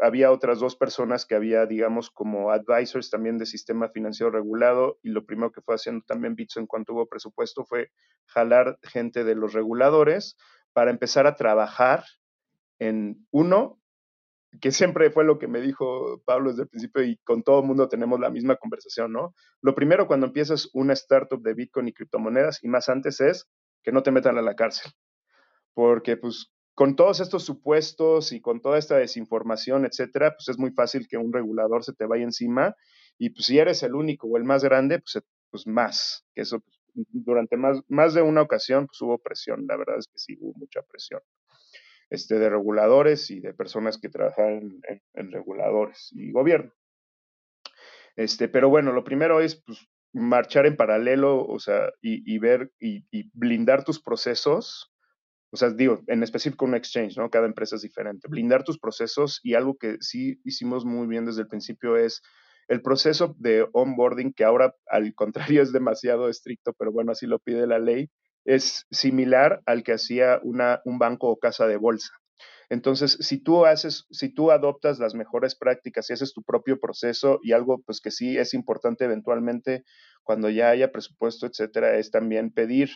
había otras dos personas que había, digamos, como advisors también de sistema financiero regulado y lo primero que fue haciendo también Bitso en cuanto hubo presupuesto fue jalar gente de los reguladores para empezar a trabajar en, uno, que siempre fue lo que me dijo Pablo desde el principio y con todo el mundo tenemos la misma conversación, ¿no? Lo primero cuando empiezas una startup de Bitcoin y criptomonedas y más antes es que no te metan a la cárcel, porque pues con todos estos supuestos y con toda esta desinformación, etcétera, pues es muy fácil que un regulador se te vaya encima y pues si eres el único o el más grande, pues, pues más, que eso pues, durante más, más de una ocasión pues hubo presión, la verdad es que sí hubo mucha presión este, de reguladores y de personas que trabajan en, reguladores y gobierno. Este, pero bueno, lo primero es pues, marchar en paralelo, o sea, y, ver y, blindar tus procesos. O sea, digo, en específico un exchange, ¿no? Cada empresa es diferente. Blindar tus procesos y algo que sí hicimos muy bien desde el principio es el proceso de onboarding, que ahora al [LAUGHS] contrario es demasiado estricto, pero bueno, así lo pide la ley, es similar al que hacía una, un banco o casa de bolsa. Entonces, si tú haces, si tú adoptas las mejores prácticas y haces tu propio proceso y algo pues que sí es importante eventualmente cuando ya haya presupuesto, etcétera, es también pedir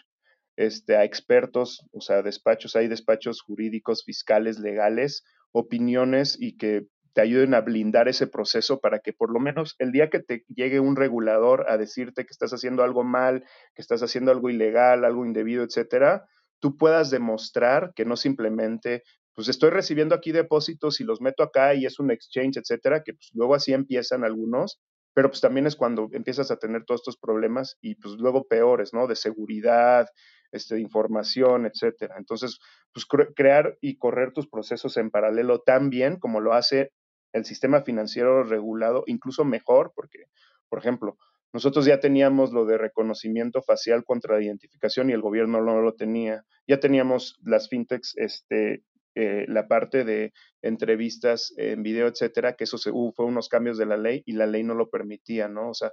este, a expertos, o sea, despachos, hay despachos jurídicos, fiscales, legales, opiniones y que te ayuden a blindar ese proceso para que por lo menos el día que te llegue un regulador a decirte que estás haciendo algo mal, que estás haciendo algo ilegal, algo indebido, etcétera, tú puedas demostrar que no simplemente, pues estoy recibiendo aquí depósitos y los meto acá y es un exchange, etcétera, que pues luego así empiezan algunos, pero pues también es cuando empiezas a tener todos estos problemas y pues luego peores, ¿no? De seguridad, este, de información, etcétera. Entonces, pues crear y correr tus procesos en paralelo tan bien como lo hace el sistema financiero regulado, incluso mejor, porque, por ejemplo, nosotros ya teníamos lo de reconocimiento facial contra identificación y el gobierno no lo tenía. Ya teníamos las fintechs, este, eh, la parte de entrevistas en video, etcétera, que eso se, fue unos cambios de la ley y la ley no lo permitía, ¿no? O sea,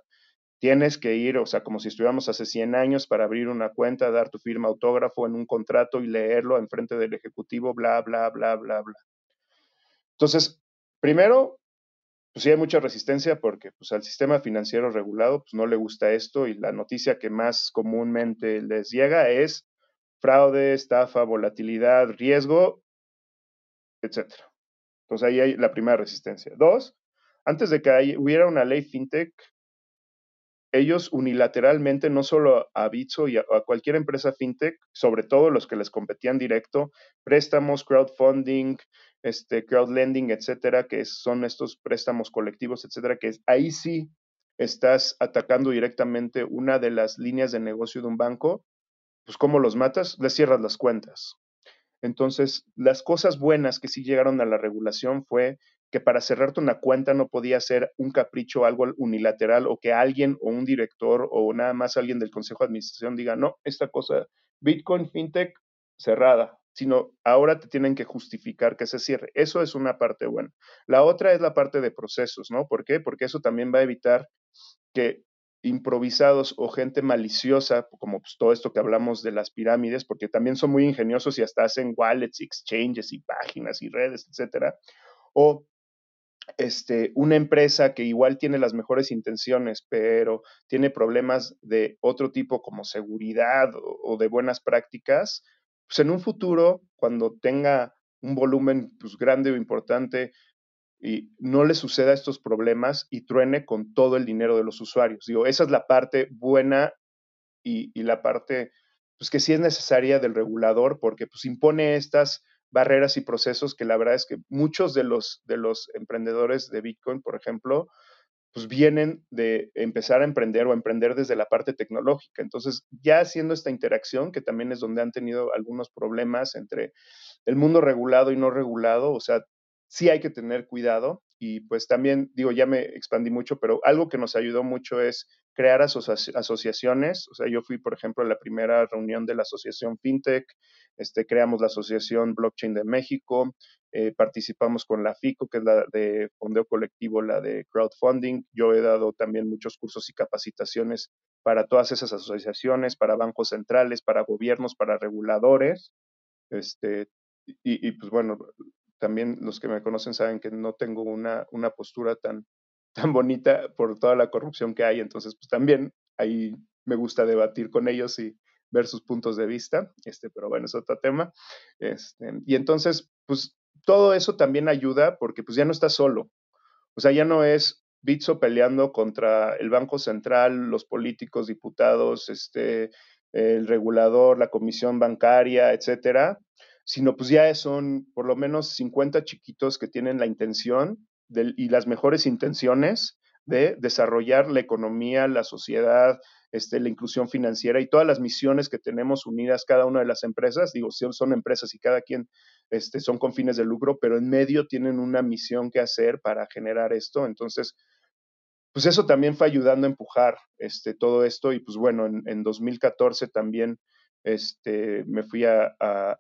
tienes que ir, o sea, como si estuviéramos hace 100 años para abrir una cuenta, dar tu firma autógrafo en un contrato y leerlo en frente del ejecutivo, bla, bla, bla, bla, bla. Entonces, primero, pues sí hay mucha resistencia porque pues, al sistema financiero regulado pues, no le gusta esto y la noticia que más comúnmente les llega es fraude, estafa, volatilidad, riesgo, etc. Entonces ahí hay la primera resistencia. Dos, antes de que hubiera una ley fintech, ellos unilateralmente, no solo a Bitso y a, cualquier empresa fintech, sobre todo los que les competían directo, préstamos, crowdfunding, este, crowdlending, etcétera, que son estos préstamos colectivos, etcétera, que ahí sí estás atacando directamente una de las líneas de negocio de un banco, pues ¿cómo los matas? Les cierras las cuentas. Entonces, las cosas buenas que sí llegaron a la regulación fue que para cerrarte una cuenta no podía ser un capricho, algo unilateral, o que alguien o un director o nada más alguien del Consejo de Administración diga, no, esta cosa, Bitcoin, FinTech, cerrada, sino ahora te tienen que justificar que se cierre. Eso es una parte buena. La otra es la parte de procesos, ¿no? ¿Por qué? Porque eso también va a evitar que improvisados o gente maliciosa, como pues, todo esto que hablamos de las pirámides, porque también son muy ingeniosos y hasta hacen wallets, exchanges y páginas y redes, etcétera, o este, una empresa que igual tiene las mejores intenciones, pero tiene problemas de otro tipo como seguridad o, de buenas prácticas, pues en un futuro, cuando tenga un volumen pues, grande o importante y no le suceda estos problemas y truene con todo el dinero de los usuarios. Digo, esa es la parte buena y, y la parte pues, que sí es necesaria del regulador porque pues, impone estas barreras y procesos que la verdad es que muchos de los, de los emprendedores de Bitcoin, por ejemplo, pues vienen de empezar a emprender o emprender desde la parte tecnológica. Entonces, ya haciendo esta interacción, que también es donde han tenido algunos problemas entre el mundo regulado y no regulado, o sea, sí hay que tener cuidado y pues también, digo, ya me expandí mucho, pero algo que nos ayudó mucho es crear asociaciones. O sea, yo fui, por ejemplo, a la primera reunión de la Asociación FinTech, este, creamos la Asociación Blockchain de México, eh, participamos con la FICO, que es la de fondeo colectivo, la de crowdfunding. Yo he dado también muchos cursos y capacitaciones para todas esas asociaciones, para bancos centrales, para gobiernos, para reguladores. Este, y, y pues bueno, también los que me conocen saben que no tengo una, una postura tan, [LAUGHS] tan bonita por toda la corrupción que hay, entonces pues también ahí me gusta debatir con ellos y ver sus puntos de vista, este, pero bueno, es otro tema. Este, y entonces, pues todo eso también ayuda porque pues ya no está solo, o sea, ya no es Bitso peleando contra el Banco Central, los políticos, diputados, este, el regulador, la comisión bancaria, etcétera, sino pues ya son por lo menos 50 chiquitos que tienen la intención y las mejores intenciones de desarrollar la economía, la sociedad, este, la inclusión financiera y todas las misiones que tenemos unidas cada una de las empresas. Digo, son empresas y cada quien este, son con fines de lucro, pero en medio tienen una misión que hacer para generar esto. Entonces, pues eso también fue ayudando a empujar este, todo esto y pues bueno, en, en 2014 también este, me fui a,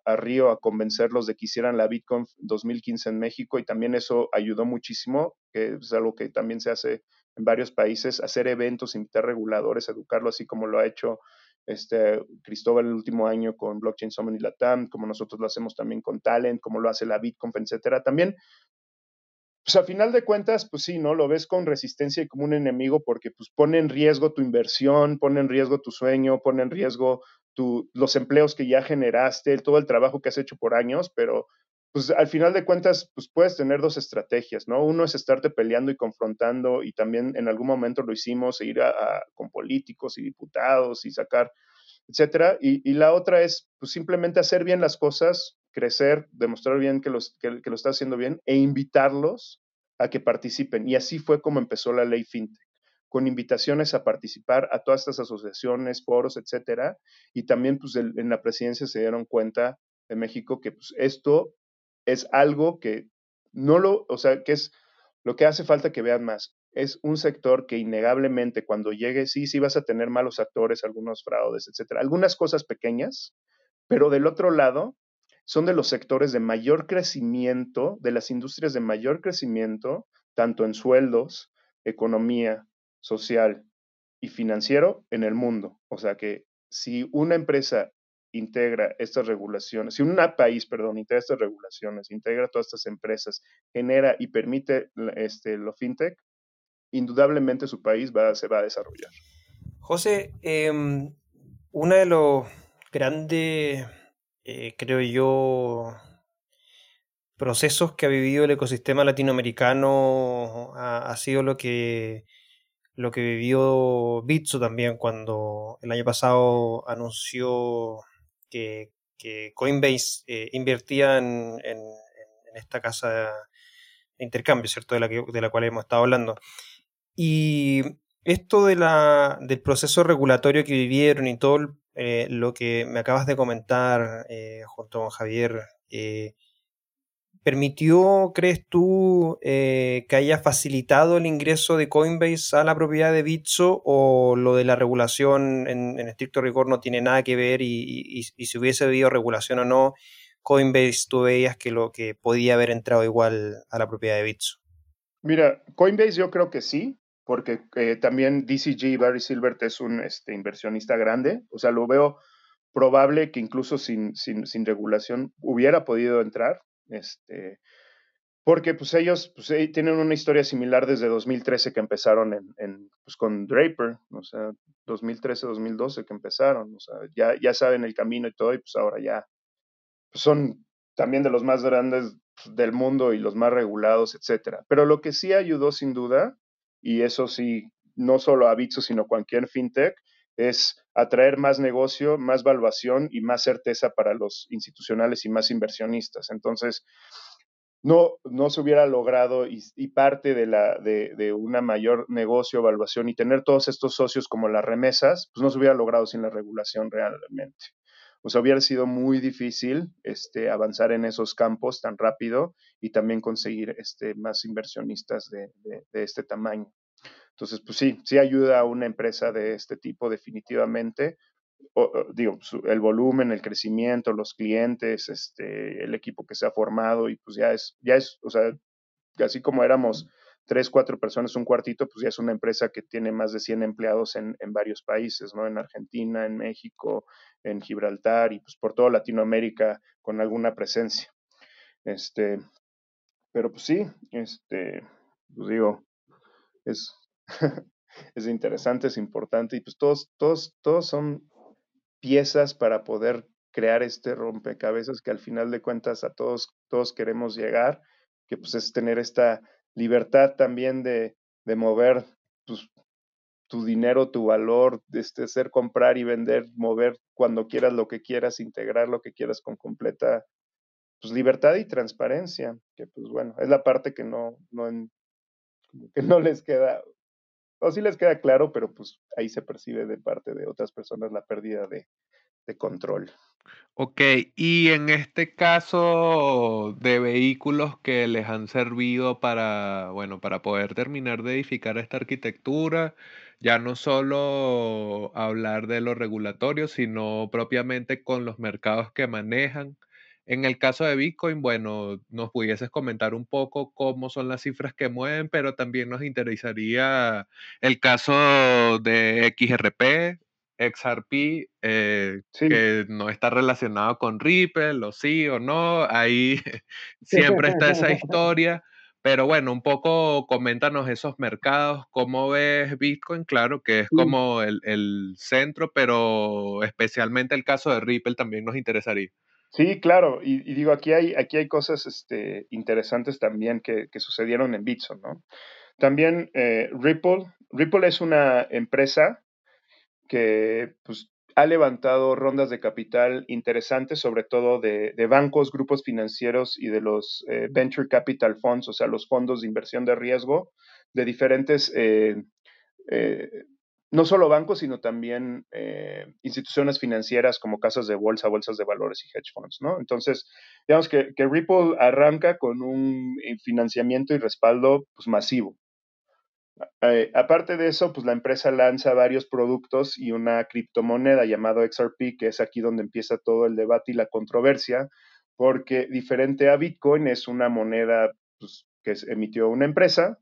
Río a convencerlos de que hicieran la BitConf 2015 en México y también eso ayudó muchísimo, que es algo que también se hace en varios países, hacer eventos, invitar reguladores, educarlo así como lo ha hecho este, Cristóbal el último año con Blockchain Summit y Latam, como nosotros lo hacemos también con Talent, como lo hace la BitConf, etcétera. También pues a final de cuentas, pues sí, ¿no? Lo ves con resistencia y como un enemigo porque pues pone en riesgo tu inversión, pone en riesgo tu sueño, pone en riesgo los empleos que ya generaste, todo el trabajo que has hecho por años, pero pues al final de cuentas, pues puedes tener dos estrategias, ¿no? Uno es estarte peleando y confrontando y también en algún momento lo hicimos, ir a, con políticos y diputados y sacar, etcétera. Y, la otra es pues, simplemente hacer bien las cosas, crecer, demostrar bien que, los, que, que lo está haciendo bien e invitarlos a que participen. Y así fue como empezó la ley FinTech con invitaciones a participar a todas estas asociaciones, foros, etcétera. Y también, pues, en la presidencia se dieron cuenta de México que pues, esto es algo que no lo, o sea, que es lo que hace falta que vean más. Es un sector que innegablemente cuando llegue, sí, sí vas a tener malos actores, algunos fraudes, etcétera, algunas cosas pequeñas, pero del otro lado, son de los sectores de mayor crecimiento, de las industrias de mayor crecimiento, tanto en sueldos, economía, social y financiero en el mundo. O sea que si una empresa integra estas regulaciones, si un país, perdón, integra estas regulaciones, integra todas estas empresas, genera y permite este, lo fintech, indudablemente su país va, se va a desarrollar. José, em, uno de los grandes, eh, creo yo, procesos que ha vivido el ecosistema latinoamericano ha sido lo que lo que vivió Bitso también cuando el año pasado anunció que, Coinbase eh, invertía en, esta casa de intercambio, ¿cierto? De la, de la cual hemos estado hablando. Y esto de la, del proceso regulatorio que vivieron y todo eh, lo que me acabas de comentar eh, junto con Javier, ¿Permitió, crees tú, eh, que haya facilitado el ingreso de Coinbase a la propiedad de Bitso o lo de la regulación en, estricto rigor no tiene nada que ver y, si hubiese habido regulación o no, Coinbase tú veías que lo que podía haber entrado igual a la propiedad de Bitso? Mira, Coinbase yo creo que sí, porque eh, también DCG, Barry Silbert es un este, inversionista grande, o sea, lo veo probable que incluso sin, sin, sin regulación hubiera podido entrar este, porque pues ellos pues, eh, tienen una historia similar desde 2013 que empezaron en, pues, con Draper, o sea, 2013-2012 que empezaron, o ya, ya saben el camino y todo, y pues ahora ya pues, son también de los más grandes del mundo y los más regulados, etcétera. Pero lo que sí ayudó sin duda, y eso sí, no solo a Bitso, sino cualquier fintech, es atraer más negocio, más valuación y más certeza para los institucionales y más inversionistas. Entonces, no, no se hubiera logrado y, parte de, la, de, de, una mayor negocio, evaluación y tener todos estos socios como las remesas, pues no se hubiera logrado sin la regulación realmente. O sea, hubiera sido muy difícil este, avanzar en esos campos tan rápido y también conseguir este, más inversionistas de, de este tamaño. Entonces, pues sí, sí ayuda a una empresa de este tipo definitivamente. digo, el volumen, el crecimiento, los clientes, este, el equipo que se ha formado y pues ya es, ya es, o sea, así como éramos tres, cuatro personas, un cuartito, pues ya es una empresa que tiene más de 100 empleados en, en varios países, ¿no? En Argentina, en México, en Gibraltar y pues por toda Latinoamérica con alguna presencia. Este, pero pues sí, este, pues digo, es, [LAUGHS] es interesante, es importante y pues todos, todos, todos son piezas para poder crear este rompecabezas que al final de cuentas a todos, todos queremos llegar, que pues es tener esta libertad también de, de mover pues, tu dinero, tu valor, este, ser comprar y vender, mover cuando quieras lo que quieras, integrar lo que quieras con completa pues, libertad y transparencia, que pues bueno, es la parte que no, no, que no les queda o sí les queda claro, pero pues ahí se percibe de parte de otras personas la pérdida de, control. Ok, y en este caso de vehículos que les han servido para, bueno, para poder terminar de edificar esta arquitectura, ya no solo hablar de lo regulatorio, sino propiamente con los mercados que manejan. En el caso de Bitcoin, bueno, nos pudieses comentar un poco cómo son las cifras que mueven, pero también nos interesaría el caso de XRP, XRP, eh, que no está relacionado con Ripple, o sí o no, ahí [LAUGHS] siempre está esa historia. Pero bueno, un poco coméntanos esos mercados, cómo ves Bitcoin, claro que es como el, el centro, pero especialmente el caso de Ripple también nos interesaría. Sí, claro, y, digo, aquí hay, aquí hay cosas este, interesantes también que, sucedieron en Bitso, ¿no? También eh, Ripple, Ripple es una empresa que pues, ha levantado rondas de capital interesantes, sobre todo de, bancos, grupos financieros y de los eh, venture capital funds, o sea, los fondos de inversión de riesgo de diferentes eh, no solo bancos, sino también eh, instituciones financieras como casas de bolsa, bolsas de valores y hedge funds, ¿no? Entonces, digamos que, Ripple arranca con un eh, financiamiento y respaldo pues, masivo. Eh, aparte de eso, pues la empresa lanza varios productos y una criptomoneda llamado XRP, que es aquí donde empieza todo el debate y la controversia, porque diferente a Bitcoin es una moneda pues, que emitió una empresa,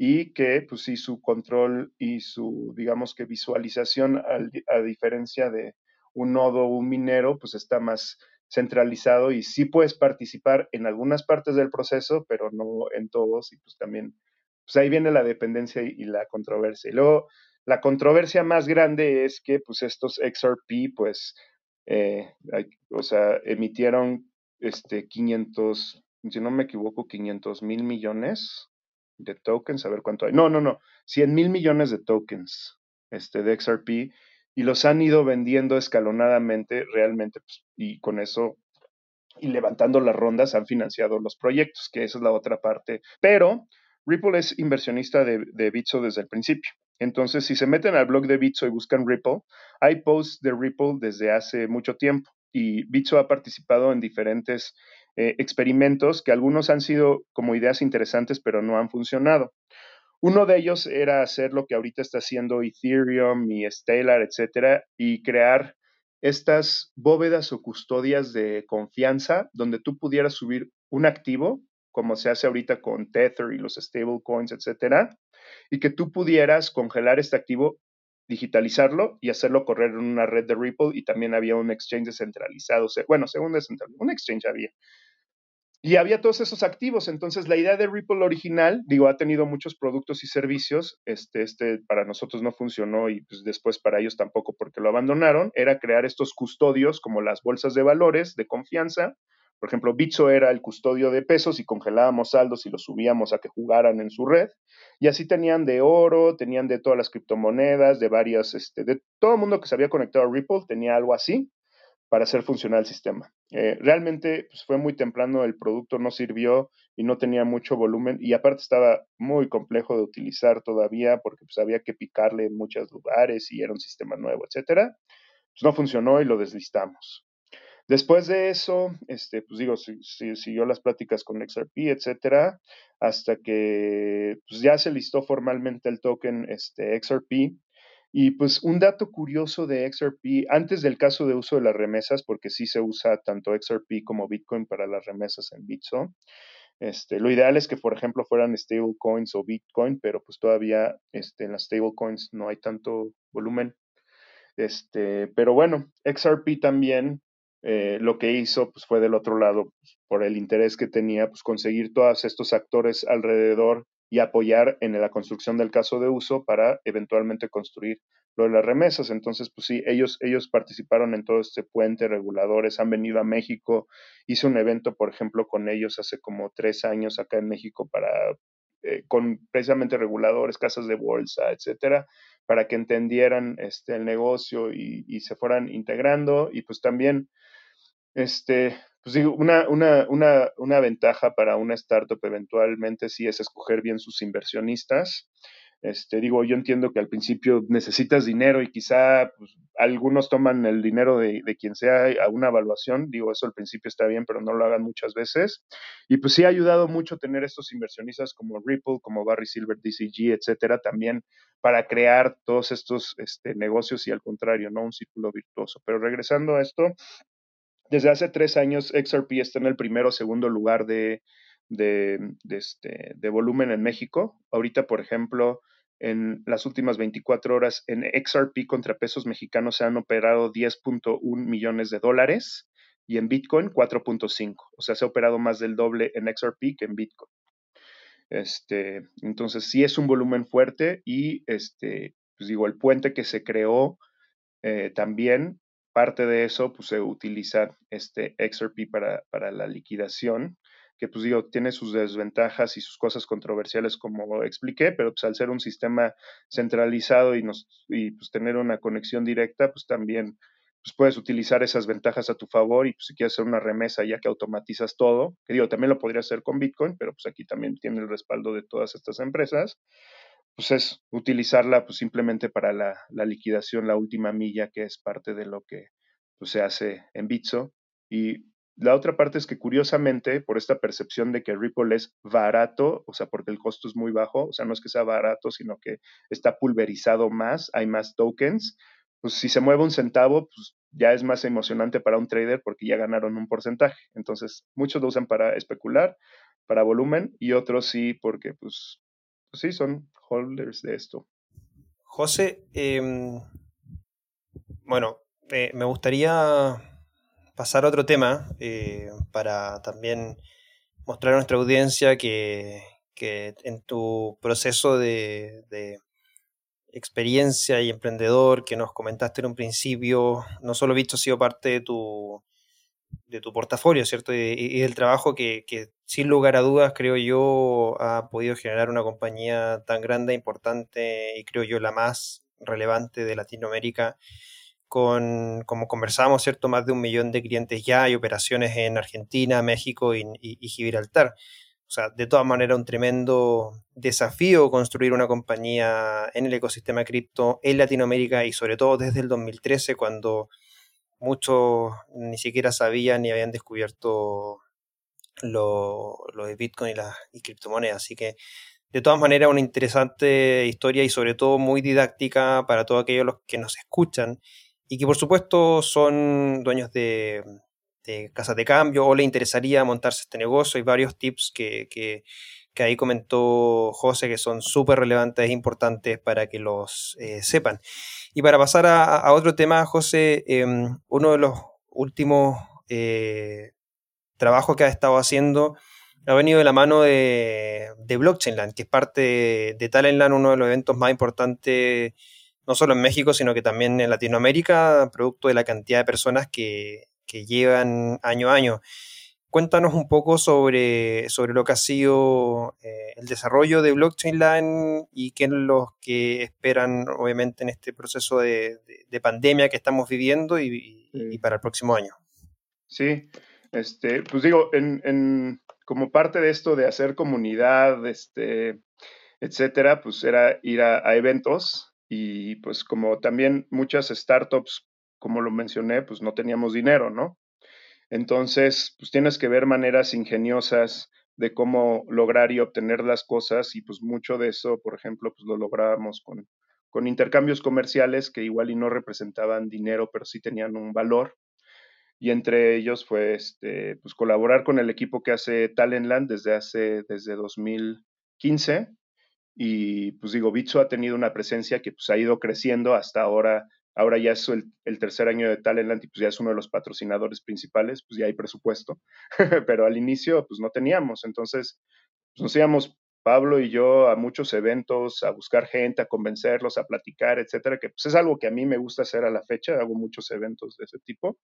y que pues sí su control y su digamos que visualización a diferencia de un nodo o un minero pues está más centralizado y sí puedes participar en algunas partes del proceso pero no en todos y pues también pues ahí viene la dependencia y, la controversia. Y luego la controversia más grande es que pues estos XRP pues eh, o sea emitieron este 500 si no me equivoco 500 mil millones de tokens, a ver cuánto hay. No, no, no, 100 mil millones de tokens este, de XRP y los han ido vendiendo escalonadamente realmente pues, y con eso y levantando las rondas han financiado los proyectos, que esa es la otra parte. Pero Ripple es inversionista de, de Bitso desde el principio. Entonces, si se meten al blog de Bitso y buscan Ripple, hay posts de Ripple desde hace mucho tiempo y Bitso ha participado en diferentes eh, experimentos que algunos han sido como ideas interesantes, pero no han funcionado. Uno de ellos era hacer lo que ahorita está haciendo Ethereum y Stellar, etcétera, y crear estas bóvedas o custodias de confianza donde tú pudieras subir un activo, como se hace ahorita con Tether y los stablecoins, etcétera, y que tú pudieras congelar este activo, digitalizarlo y hacerlo correr en una red de Ripple y también había un exchange descentralizado, bueno, según descentralizado, un exchange había, y había todos esos activos. Entonces, la idea de Ripple original, digo, ha tenido muchos productos y servicios. Este, este para nosotros no funcionó y pues, después para ellos tampoco porque lo abandonaron. Era crear estos custodios como las bolsas de valores de confianza. Por ejemplo, Bitso era el custodio de pesos y congelábamos saldos y los subíamos a que jugaran en su red. Y así tenían de oro, tenían de todas las criptomonedas, de varias, este, de todo el mundo que se había conectado a Ripple tenía algo así para hacer funcionar el sistema. Eh, realmente pues, fue muy temprano, el producto no sirvió y no tenía mucho volumen y aparte estaba muy complejo de utilizar todavía porque pues, había que picarle en muchos lugares y era un sistema nuevo, etcétera. Pues no funcionó y lo deslistamos. Después de eso, este, pues digo, siguió las pláticas con XRP, etcétera, hasta que pues, ya se listó formalmente el token este, XRP y pues un dato curioso de XRP, antes del caso de uso de las remesas, porque sí se usa tanto XRP como Bitcoin para las remesas en Bitso, este, lo ideal es que, por ejemplo, fueran stablecoins o Bitcoin, pero pues todavía este, en las stablecoins no hay tanto volumen. Este, pero bueno, XRP también eh, lo que hizo pues, fue del otro lado, pues, por el interés que tenía, pues conseguir todos estos actores alrededor y apoyar en la construcción del caso de uso para eventualmente construir lo de las remesas. Entonces, pues sí, ellos, ellos participaron en todo este puente, reguladores, han venido a México. Hice un evento, por ejemplo, con ellos hace como tres años acá en México para, eh, con precisamente reguladores, casas de bolsa, etcétera, para que entendieran este, el negocio y, y se fueran integrando. Y pues también, este, pues digo, una, una, una, una, ventaja para una startup eventualmente sí es escoger bien sus inversionistas. Este, digo, yo entiendo que al principio necesitas dinero y quizá pues, algunos toman el dinero de, de, quien sea a una evaluación. Digo, eso al principio está bien, pero no lo hagan muchas veces. Y pues sí ha ayudado mucho tener estos inversionistas como Ripple, como Barry Silver, DCG, etcétera, también para crear todos estos este, negocios y al contrario, ¿no? Un círculo virtuoso. Pero regresando a esto, desde hace tres años, XRP está en el primero o segundo lugar de, este, de volumen en México. Ahorita, por ejemplo, en las últimas 24 horas en XRP contra pesos mexicanos se han operado 10.1 millones de dólares y en Bitcoin 4.5. O sea, se ha operado más del doble en XRP que en Bitcoin. Este, entonces, sí es un volumen fuerte y, este, pues digo, el puente que se creó eh, también parte de eso, pues se utiliza este XRP para, para la liquidación que pues digo, tiene sus desventajas y sus cosas controversiales como expliqué, pero pues al ser un sistema centralizado y, nos, y pues tener una conexión directa, pues también pues puedes utilizar esas ventajas a tu favor y pues si quieres hacer una remesa ya que automatizas todo, que digo, también lo podría hacer con Bitcoin, pero pues aquí también tiene el respaldo de todas estas empresas, pues es utilizarla pues simplemente para la, la liquidación, la última milla que es parte de lo que pues, se hace en Bitso y la otra parte es que curiosamente, por esta percepción de que Ripple es barato, o sea, porque el costo es muy bajo, o sea, no es que sea barato, sino que está pulverizado más, hay más tokens, pues si se mueve un centavo, pues ya es más emocionante para un trader porque ya ganaron un porcentaje. Entonces, muchos lo usan para especular, para volumen, y otros sí porque, pues, sí, son holders de esto. José, em, bueno, eh, me gustaría pasar a otro tema eh, para también mostrar a nuestra audiencia que, en tu proceso de, experiencia y emprendedor que nos comentaste en un principio, no solo visto ha sido parte de tu, de tu portafolio, ¿cierto? Y, del trabajo que, que, sin lugar a dudas, creo yo, ha podido generar una compañía tan grande, importante y creo yo la más relevante de Latinoamérica con, como conversábamos, ¿cierto? Más de un millón de clientes ya, hay operaciones en Argentina, México y, Gibraltar. O sea, de todas maneras, un tremendo desafío construir una compañía en el ecosistema cripto en Latinoamérica y sobre todo desde el 2013, cuando muchos ni siquiera sabían ni habían descubierto lo, de Bitcoin y las y criptomonedas. Así que, de todas maneras, una interesante historia y sobre todo muy didáctica para todos aquellos los que nos escuchan y que por supuesto son dueños de, casas de cambio o le interesaría montarse este negocio. Hay varios tips que, que, ahí comentó José que son súper relevantes e importantes para que los eh, sepan. Y para pasar a, otro tema, José, em, uno de los últimos eh, trabajos que ha estado haciendo ha venido de la mano de, de Blockchainland, que es parte de, de Talentland, uno de los eventos más importantes no solo en México, sino que también en Latinoamérica, producto de la cantidad de personas que, llevan año a año. Cuéntanos un poco sobre, sobre lo que ha sido eh, el desarrollo de Blockchain Line y qué es lo que esperan, obviamente, en este proceso de, pandemia que estamos viviendo y, para el próximo año. Sí, este, pues digo, en, como parte de esto de hacer comunidad, este, etcétera, pues era ir a eventos y pues como también muchas startups, como lo mencioné, pues no teníamos dinero, ¿no? Entonces, pues tienes que ver maneras ingeniosas de cómo lograr y obtener las cosas y pues mucho de eso, por ejemplo, pues lo lográbamos con, con intercambios comerciales que igual y no representaban dinero, pero sí tenían un valor. Y entre ellos fue este, pues colaborar con el equipo que hace Talentland desde hace, desde 2015 y pues digo, Bitso ha tenido una presencia que pues ha ido creciendo hasta ahora. Ahora ya es el, tercer año de Talentland y pues ya es uno de los patrocinadores principales, pues ya hay presupuesto. [LAUGHS] Pero al inicio pues no teníamos. Entonces pues, nos íbamos Pablo y yo a muchos eventos, a buscar gente, a convencerlos, a platicar, etcétera, que pues es algo que a mí me gusta hacer a la fecha, hago muchos eventos de ese tipo.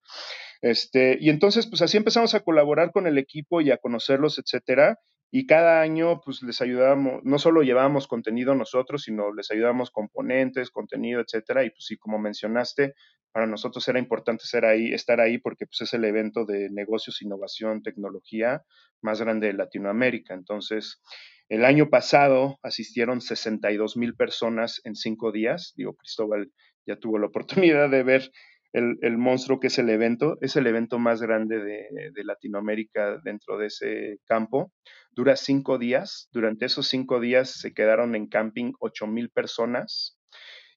Este, y entonces, pues así empezamos a colaborar con el equipo y a conocerlos, etcétera, y cada año pues les ayudábamos, no solo llevábamos contenido nosotros, sino les ayudábamos componentes, contenido, etcétera, y pues sí, como mencionaste, para nosotros era importante ser ahí, estar ahí porque pues es el evento de negocios, innovación, tecnología más grande de Latinoamérica. Entonces, el año pasado asistieron 62 mil personas en cinco días. Digo, Cristóbal ya tuvo la [LAUGHS] oportunidad de ver el, monstruo que es el evento. Es el evento más grande de, Latinoamérica dentro de ese campo. Dura cinco días. Durante esos cinco días se quedaron en camping 8 mil personas.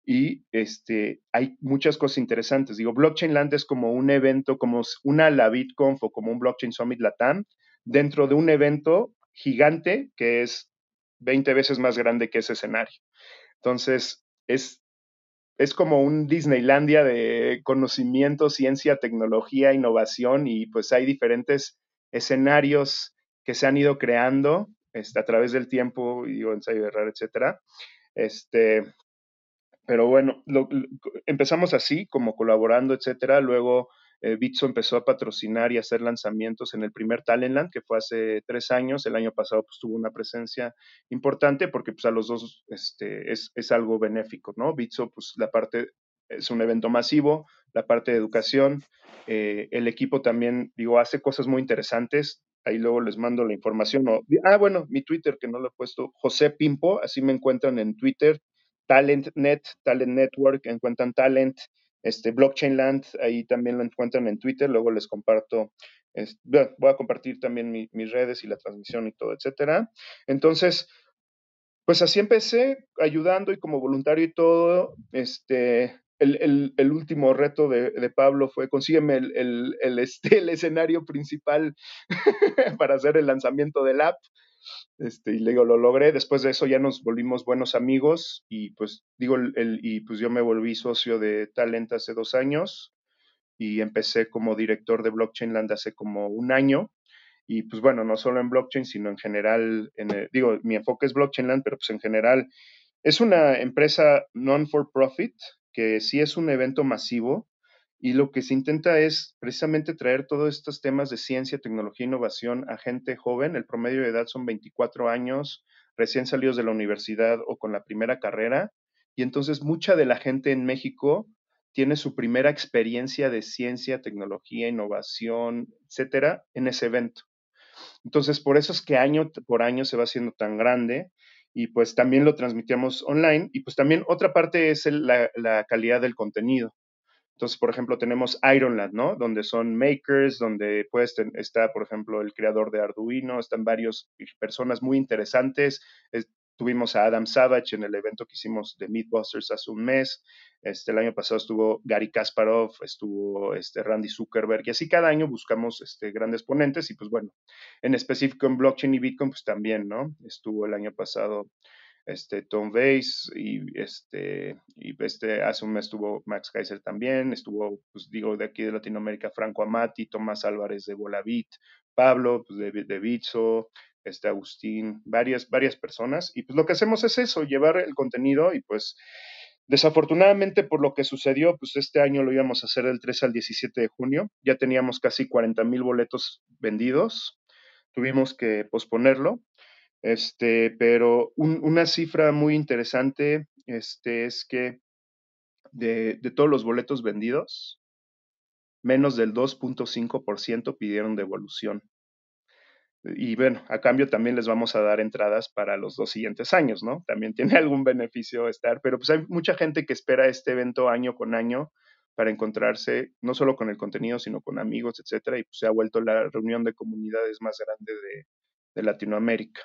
Y este, hay muchas cosas interesantes. Digo, Blockchain Land es como un evento, como una la BitConf o como un Blockchain Summit Latam, dentro de un evento gigante que es 20 veces más grande que ese escenario. Entonces, es es como un Disneylandia de conocimiento, ciencia, tecnología, innovación y pues hay diferentes escenarios que se han ido creando este, a través del tiempo, y digo, ensayo de error, etcétera. Este, pero bueno, empezamos así, como colaborando, etcétera. Luego eh, Bitso empezó a patrocinar y hacer lanzamientos en el primer Talentland, que fue hace tres años. El año pasado pues, tuvo una presencia importante porque pues, a los dos este, es, es algo benéfico, ¿no? Bitso, pues la parte es un evento masivo, la parte de educación. Eh, el equipo también, digo, hace cosas muy interesantes. Ahí luego les mando la información. ah, bueno, mi Twitter, que no lo he puesto, José Pimpo, así me encuentran en Twitter, TalentNet, Talent Network, encuentran Talent, este, Blockchain Land, ahí también lo encuentran en Twitter, luego les comparto, voy a compartir también mis redes y la transmisión y todo, etcétera. Entonces, pues así empecé, ayudando y como voluntario y todo, este, el, el, último reto de, Pablo fue consígueme el, el, este, el escenario principal [LAUGHS] para hacer el lanzamiento del app. Este, y le digo, lo logré. Después de eso ya nos volvimos buenos amigos y pues digo, el, y pues yo me volví socio de Talent hace dos años y empecé como director de Blockchain Land hace como un año. Y pues bueno, no solo en blockchain, sino en general, en digo, mi enfoque es Blockchain Land, pero pues en general es una empresa non-for-profit que sí es un evento masivo y lo que se intenta es precisamente traer todos estos temas de ciencia, tecnología e innovación a gente joven. El promedio de edad son 24 años, recién salidos de la universidad o con la primera carrera. Y entonces mucha de la gente en México tiene su primera experiencia de ciencia, tecnología, innovación, etcétera, en ese evento. Entonces, por eso es que año por año se va haciendo tan grande y pues también lo transmitimos online y pues también otra parte es la, calidad del contenido. Entonces, por ejemplo, tenemos Ironland, ¿no? Donde son makers, donde pues está, por ejemplo, el creador de Arduino, están varios personas muy interesantes. tuvimos a Adam Savage en el evento que hicimos de Meatbusters hace un mes. Este, el año pasado estuvo Gary Kasparov, estuvo este, Randy Zuckerberg, y así cada año buscamos este, grandes ponentes, y pues bueno, en específico en blockchain y Bitcoin, pues también, ¿no? Estuvo el año pasado este, Tom Weiss, y este, y este, hace un mes estuvo Max Kaiser también, estuvo, pues digo, de aquí de Latinoamérica, Franco Amati, Tomás Álvarez de Volavit, Pablo, pues de, de Bitso, este Agustín, varias, varias personas, y pues lo que hacemos es eso, llevar el contenido y pues Desafortunadamente, por lo que sucedió, pues este año lo íbamos a hacer del 3 al 17 de junio. Ya teníamos casi 40 mil boletos vendidos. Tuvimos que posponerlo. Este, pero una cifra muy interesante este, es que de, de todos los boletos vendidos, menos del 2.5% pidieron devolución. Y bueno, a cambio también les vamos a dar entradas para los dos siguientes años, ¿no? También [LAUGHS] tiene algún beneficio estar, pero pues hay mucha gente que espera este evento año con año para encontrarse no solo con el contenido, sino con amigos, etcétera, y pues se ha vuelto la reunión de comunidades más grande de, de Latinoamérica.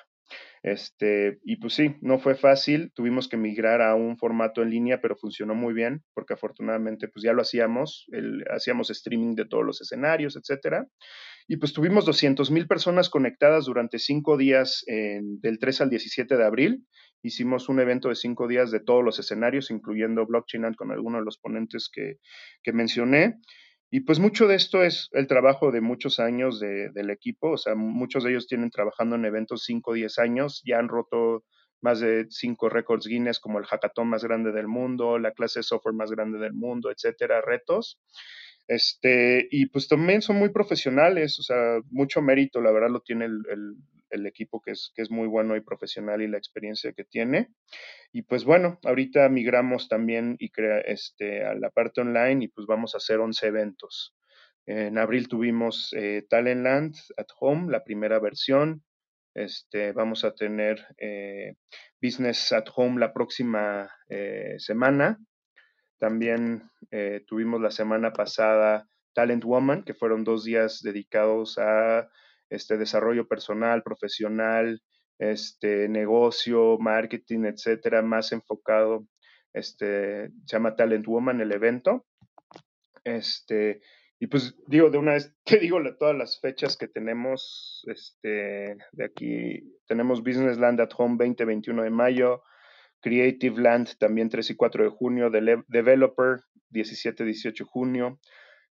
Este, y pues sí, no fue fácil, tuvimos que migrar a un formato en línea, pero funcionó muy bien, porque afortunadamente pues ya lo hacíamos, el, hacíamos streaming de todos los escenarios, etcétera. Y pues tuvimos 200 mil personas conectadas durante cinco días del 3 al 17 de abril. Hicimos un evento de cinco días de todos los escenarios, incluyendo Blockchain con algunos de los ponentes que, que mencioné. Y pues mucho de esto es el trabajo de muchos años del equipo, o sea, muchos de ellos tienen trabajando en eventos 5 o 10 años, ya han roto más de cinco récords Guinness como el hackathon más grande del mundo, la clase de software más grande del mundo, etcétera, retos. Este, y pues también son muy profesionales, o sea, mucho mérito, la verdad lo tiene el, el equipo que es, que es muy bueno y profesional y la experiencia que tiene. Y pues bueno, ahorita migramos también y crea, este, a la parte online y pues vamos a hacer 11 eventos. En abril tuvimos eh, Talentland at Home, la primera versión. Este, vamos a tener eh, Business at Home la próxima eh, semana. También eh, tuvimos la semana pasada Talent Woman, que fueron dos días dedicados a este desarrollo personal, profesional, este negocio, marketing, etcétera, más enfocado, este, se llama Talent Woman el evento. Este, y pues digo, de una vez, [LAUGHS] te digo todas las fechas que tenemos, este, de aquí, tenemos Business Land at Home 20, 21 de mayo, Creative Land también 3 y 4 de junio, Developer 17, 18 de junio,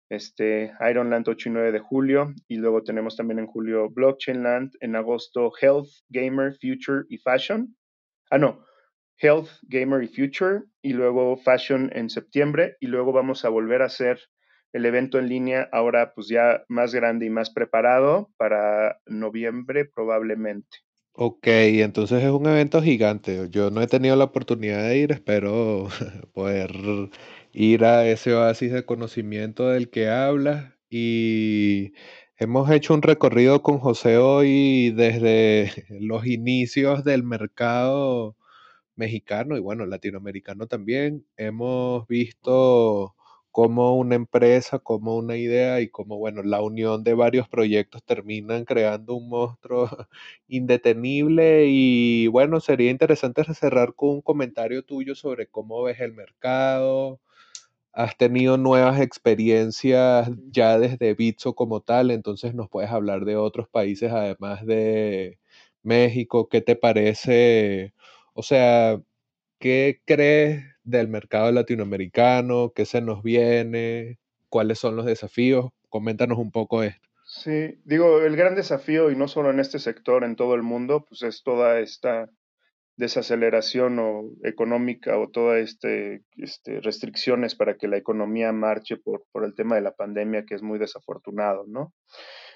este, Ironland 8 y 9 de julio, y luego tenemos también en julio Blockchain Land, en agosto Health, Gamer, Future y Fashion. Ah, no, Health, Gamer y Future, y luego Fashion en septiembre, y luego vamos a volver a hacer el evento en línea ahora pues ya más grande y más preparado para noviembre probablemente. Ok, entonces es un evento gigante. Yo no he tenido la oportunidad de ir, espero [LAUGHS] poder ir a ese oasis de conocimiento del que hablas. Y hemos hecho un recorrido con José hoy desde [LAUGHS] los inicios del mercado mexicano y bueno, latinoamericano también. Hemos visto cómo una empresa, como una idea y cómo, bueno, la unión de varios proyectos terminan creando un monstruo [LAUGHS] indetenible y bueno, sería interesante cerrar con un comentario tuyo sobre cómo ves el mercado. Has tenido nuevas experiencias ya desde Bitso como tal, entonces nos puedes hablar de otros países además de México. ¿Qué te parece? O sea, ¿qué crees del mercado latinoamericano, qué se nos viene, cuáles son los desafíos. Coméntanos un poco esto. Sí, digo, el gran desafío, y no solo en este sector, en todo el mundo, pues es toda esta desaceleración o económica o todas este, este, restricciones para que la economía marche por, por, el tema de la pandemia, que es muy desafortunado, ¿no?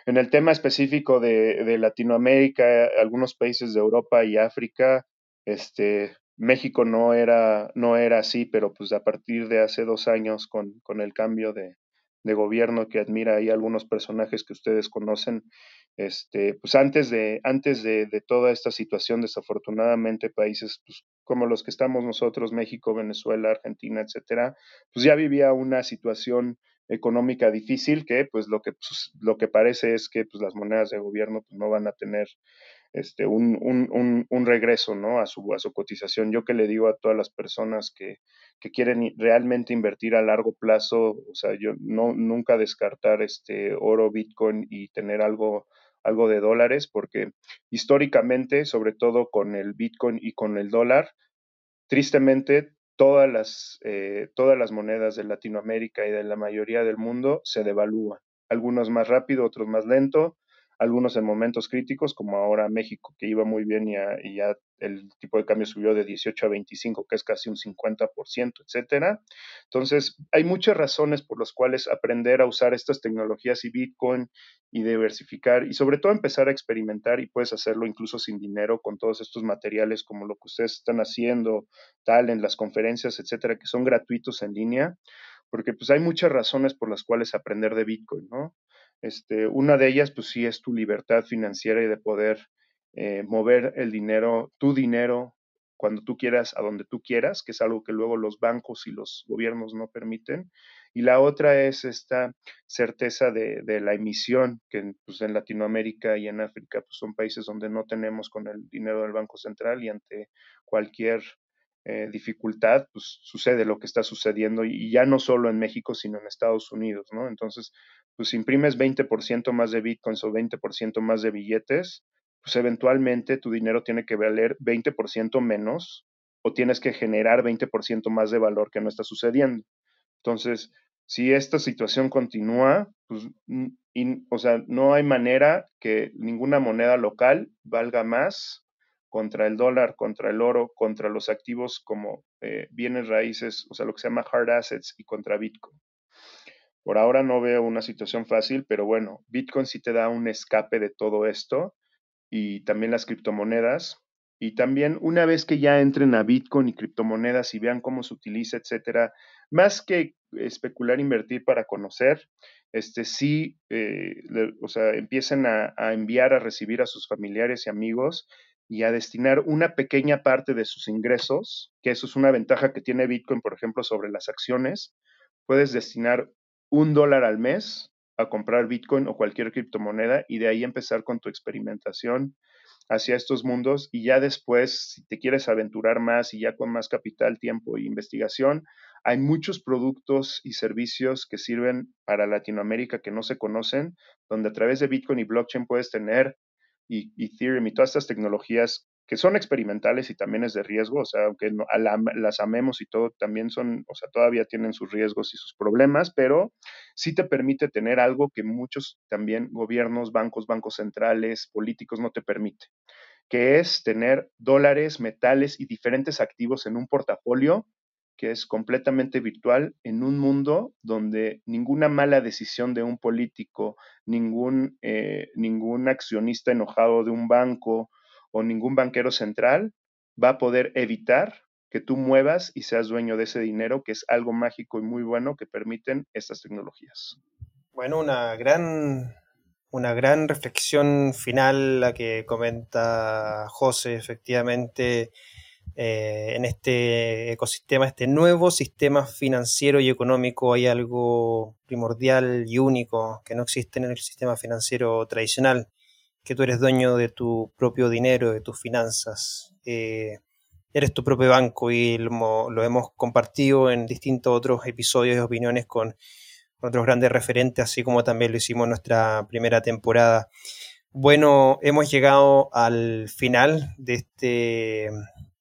En el tema específico de, de Latinoamérica, algunos países de Europa y África, este, México no era, no era así, pero pues a partir de hace dos años con, con el cambio de, de, gobierno que admira ahí algunos personajes que ustedes conocen, este, pues antes de, antes de, de toda esta situación, desafortunadamente países pues, como los que estamos nosotros, México, Venezuela, Argentina, etcétera, pues ya vivía una situación económica difícil que pues lo que, pues, lo que parece es que pues las monedas de gobierno pues, no van a tener este, un, un, un, regreso ¿no? a, su, a su cotización. Yo que le digo a todas las personas que, que quieren realmente invertir a largo plazo, o sea, yo no, nunca descartar este oro, Bitcoin y tener algo, algo de dólares, porque históricamente, sobre todo con el Bitcoin y con el dólar, tristemente todas las, eh, todas las monedas de Latinoamérica y de la mayoría del mundo se devalúan. Algunos más rápido, otros más lento, algunos en momentos críticos, como ahora México, que iba muy bien y, ya el tipo de cambio subió de 18 a 25, que es casi un 50%, etcétera. Entonces, hay muchas razones por las cuales aprender a usar estas tecnologías y Bitcoin y diversificar y sobre todo empezar a experimentar y puedes hacerlo incluso sin dinero con todos estos materiales como lo que ustedes están haciendo, tal, en las conferencias, etcétera, que son gratuitos en línea, porque pues hay muchas razones por las cuales aprender de Bitcoin, ¿no? Este, una de ellas, pues sí, es tu libertad financiera y de poder eh, mover el dinero, tu dinero, cuando tú quieras, a donde tú quieras, que es algo que luego los bancos y los gobiernos no permiten. Y la otra es esta certeza de, la emisión, que pues, en Latinoamérica y en África pues, son países donde no tenemos con el dinero del Banco Central y ante cualquier eh, dificultad, pues sucede lo que está sucediendo y, ya no solo en México, sino en Estados Unidos, ¿no? Entonces, pues imprimes 20% más de bitcoins o 20% más de billetes, pues eventualmente tu dinero tiene que valer 20% menos o tienes que generar 20% más de valor que no está sucediendo. Entonces, si esta situación continúa, pues, o sea, no hay manera que ninguna moneda local valga más contra el dólar, contra el oro, contra los activos como eh, bienes raíces, o sea, lo que se llama hard assets y contra Bitcoin. Por ahora no veo una situación fácil, pero bueno, Bitcoin sí te da un escape de todo esto y también las criptomonedas. Y también una vez que ya entren a Bitcoin y criptomonedas y vean cómo se utiliza, etcétera, más que especular, invertir para conocer, este sí, eh, o sea, empiecen a, a, enviar, a recibir a sus familiares y amigos y a destinar una pequeña parte de sus ingresos, que eso es una ventaja que tiene Bitcoin, por ejemplo, sobre las acciones. Puedes destinar un dólar al mes a comprar Bitcoin o cualquier criptomoneda y de ahí empezar con tu experimentación hacia estos mundos y ya después, si te quieres aventurar más y ya con más capital, tiempo e investigación, hay muchos productos y servicios que sirven para Latinoamérica que no se conocen, donde a través de Bitcoin y blockchain puedes tener y Ethereum y todas estas tecnologías que son experimentales y también es de riesgo, o sea, aunque las amemos y todo, también son, o sea, todavía tienen sus riesgos y sus problemas, pero sí te permite tener algo que muchos también gobiernos, bancos, bancos centrales, políticos no te permiten. que es tener dólares, metales y diferentes activos en un portafolio que es completamente virtual en un mundo donde ninguna mala decisión de un político, ningún, eh, ningún accionista enojado de un banco o ningún banquero central va a poder evitar que tú muevas y seas dueño de ese dinero, que es algo mágico y muy bueno que permiten estas tecnologías. Bueno, una gran, una gran reflexión final la que comenta José, efectivamente eh, en este ecosistema, este nuevo sistema financiero y económico, hay algo primordial y único que no existe en el sistema financiero tradicional, que tú eres dueño de tu propio dinero, de tus finanzas. Eh, eres tu propio banco y lo, lo, hemos compartido en distintos otros episodios y opiniones con otros grandes referentes, así como también lo hicimos en nuestra primera temporada. Bueno, hemos llegado al final de este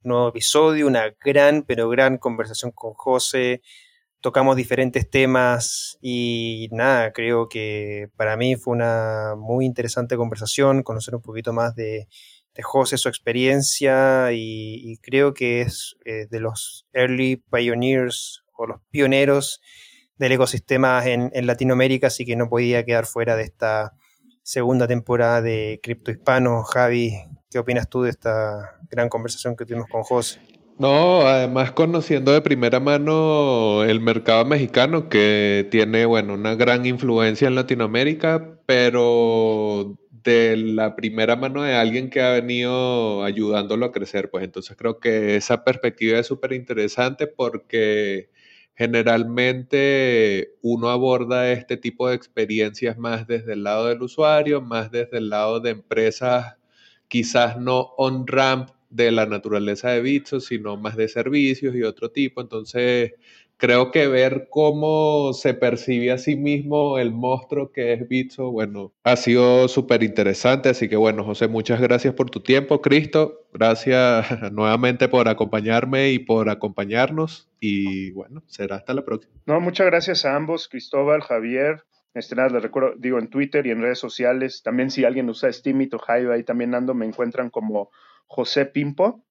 nuevo episodio, una gran, pero gran conversación con José. Tocamos diferentes temas y nada, creo que para mí fue una muy interesante conversación, conocer un poquito más de, José, su experiencia y, creo que es eh, de los early pioneers o los pioneros del ecosistema en, en, Latinoamérica, así que no podía quedar fuera de esta segunda temporada de Cripto Hispano. Javi, ¿qué opinas tú de esta gran conversación que tuvimos con José. No, además conociendo de primera mano el mercado mexicano que tiene, bueno, una gran influencia en Latinoamérica, pero de la primera mano de alguien que ha venido ayudándolo a crecer, pues entonces creo que esa perspectiva es súper interesante porque generalmente uno aborda este tipo de experiencias más desde el lado del usuario, más desde el lado de empresas quizás no on-ramp de la naturaleza de Bitso, sino más de servicios y otro tipo. Entonces, creo que ver cómo se percibe a sí mismo el monstruo que es Bitso, bueno, ha sido súper interesante. Así que bueno, José, muchas gracias por tu tiempo. Cristo, gracias [LAUGHS] nuevamente por acompañarme y por acompañarnos. Y bueno, será hasta la próxima. No, muchas gracias a ambos, Cristóbal, Javier. Este, nada, les recuerdo, digo, en Twitter y en redes sociales. También si alguien usa Steam o Hive, ahí también ando, me encuentran como José Pimpo.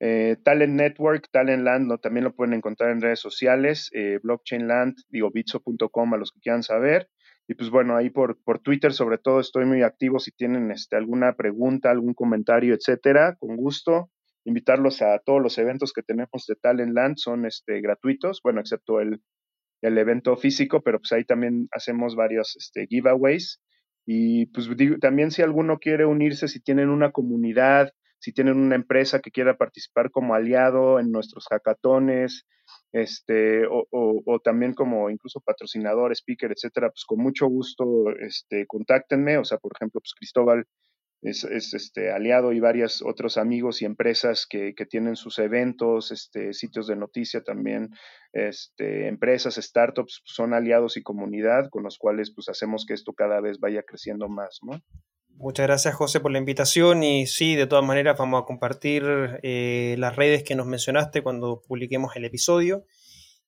Eh, Talent Network, Talent Land, también lo pueden encontrar en redes sociales, eh, Blockchain Land, digo, bitso.com a los que quieran saber. Y pues bueno, ahí por, por Twitter sobre todo estoy muy activo si tienen este, alguna pregunta, algún comentario, etcétera, con gusto. Invitarlos a todos los eventos que tenemos de Talent Land, son este, gratuitos, bueno, excepto el, el evento físico, pero pues ahí también hacemos varios este, giveaways. Y pues también si alguno quiere unirse, si tienen una comunidad, si tienen una empresa que quiera participar como aliado en nuestros hackatones, este, o, o, también como incluso patrocinador, speaker, etcétera, pues con mucho gusto, este, contáctenme. O sea, por ejemplo, pues Cristóbal es, este, aliado y varios otros amigos y empresas que, que, tienen sus eventos, este, sitios de noticia también, este, empresas, startups, son aliados y comunidad con los cuales pues hacemos que esto cada vez vaya creciendo más, ¿no? Muchas gracias José por la invitación y sí, de todas maneras vamos a compartir eh, las redes que nos mencionaste cuando publiquemos el episodio.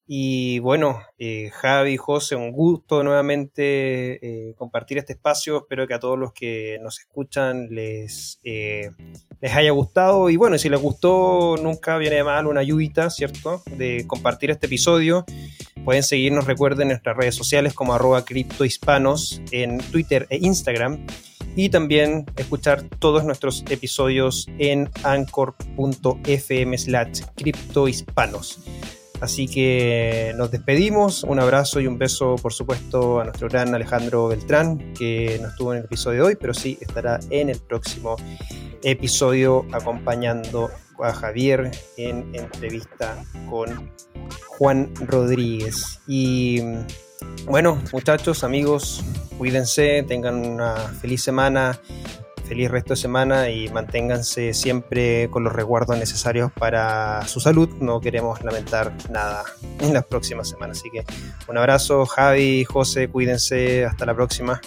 Y bueno, eh, Javi, José, un gusto nuevamente eh, compartir este espacio. Espero que a todos los que nos escuchan les, eh, les haya gustado. Y bueno, si les gustó, nunca viene mal una ayudita, ¿cierto? De compartir este episodio. Pueden seguirnos, recuerden, en nuestras redes sociales como arroba criptohispanos en Twitter e Instagram. Y también escuchar todos nuestros episodios en anchor.fm slash criptohispanos. Así que nos despedimos. Un abrazo y un beso, por supuesto, a nuestro gran Alejandro Beltrán, que no estuvo en el episodio de hoy, pero sí estará en el próximo episodio acompañando a Javier en entrevista con Juan Rodríguez. Y bueno, muchachos, amigos, cuídense, tengan una feliz semana feliz resto de semana y manténganse siempre con los resguardos necesarios para su salud. No queremos lamentar nada [LAUGHS] en las próximas semanas. Así que un abrazo, Javi, José, cuídense, hasta la próxima.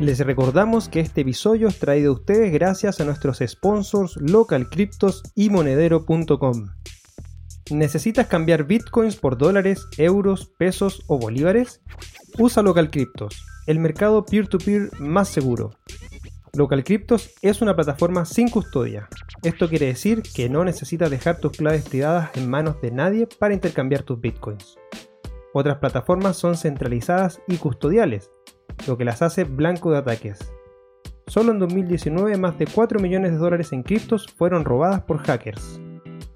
Les recordamos que este episodio es traído a ustedes gracias a nuestros sponsors localcryptos y monedero.com. ¿Necesitas cambiar bitcoins por dólares, euros, pesos o bolívares? Usa LocalCryptos, el mercado peer-to-peer más seguro. Local Cryptos es una plataforma sin custodia. Esto quiere decir que no necesitas dejar tus claves privadas en manos de nadie para intercambiar tus bitcoins. Otras plataformas son centralizadas y custodiales, lo que las hace blanco de ataques. Solo en 2019 más de 4 millones de dólares en criptos fueron robadas por hackers.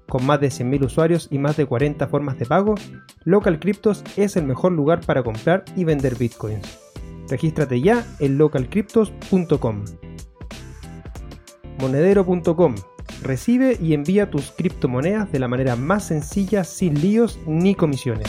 Con más de 100.000 usuarios y más de 40 formas de pago, Local Cryptos es el mejor lugar para comprar y vender bitcoins. Regístrate ya en localcryptos.com monedero.com. Recibe y envía tus criptomonedas de la manera más sencilla sin líos ni comisiones.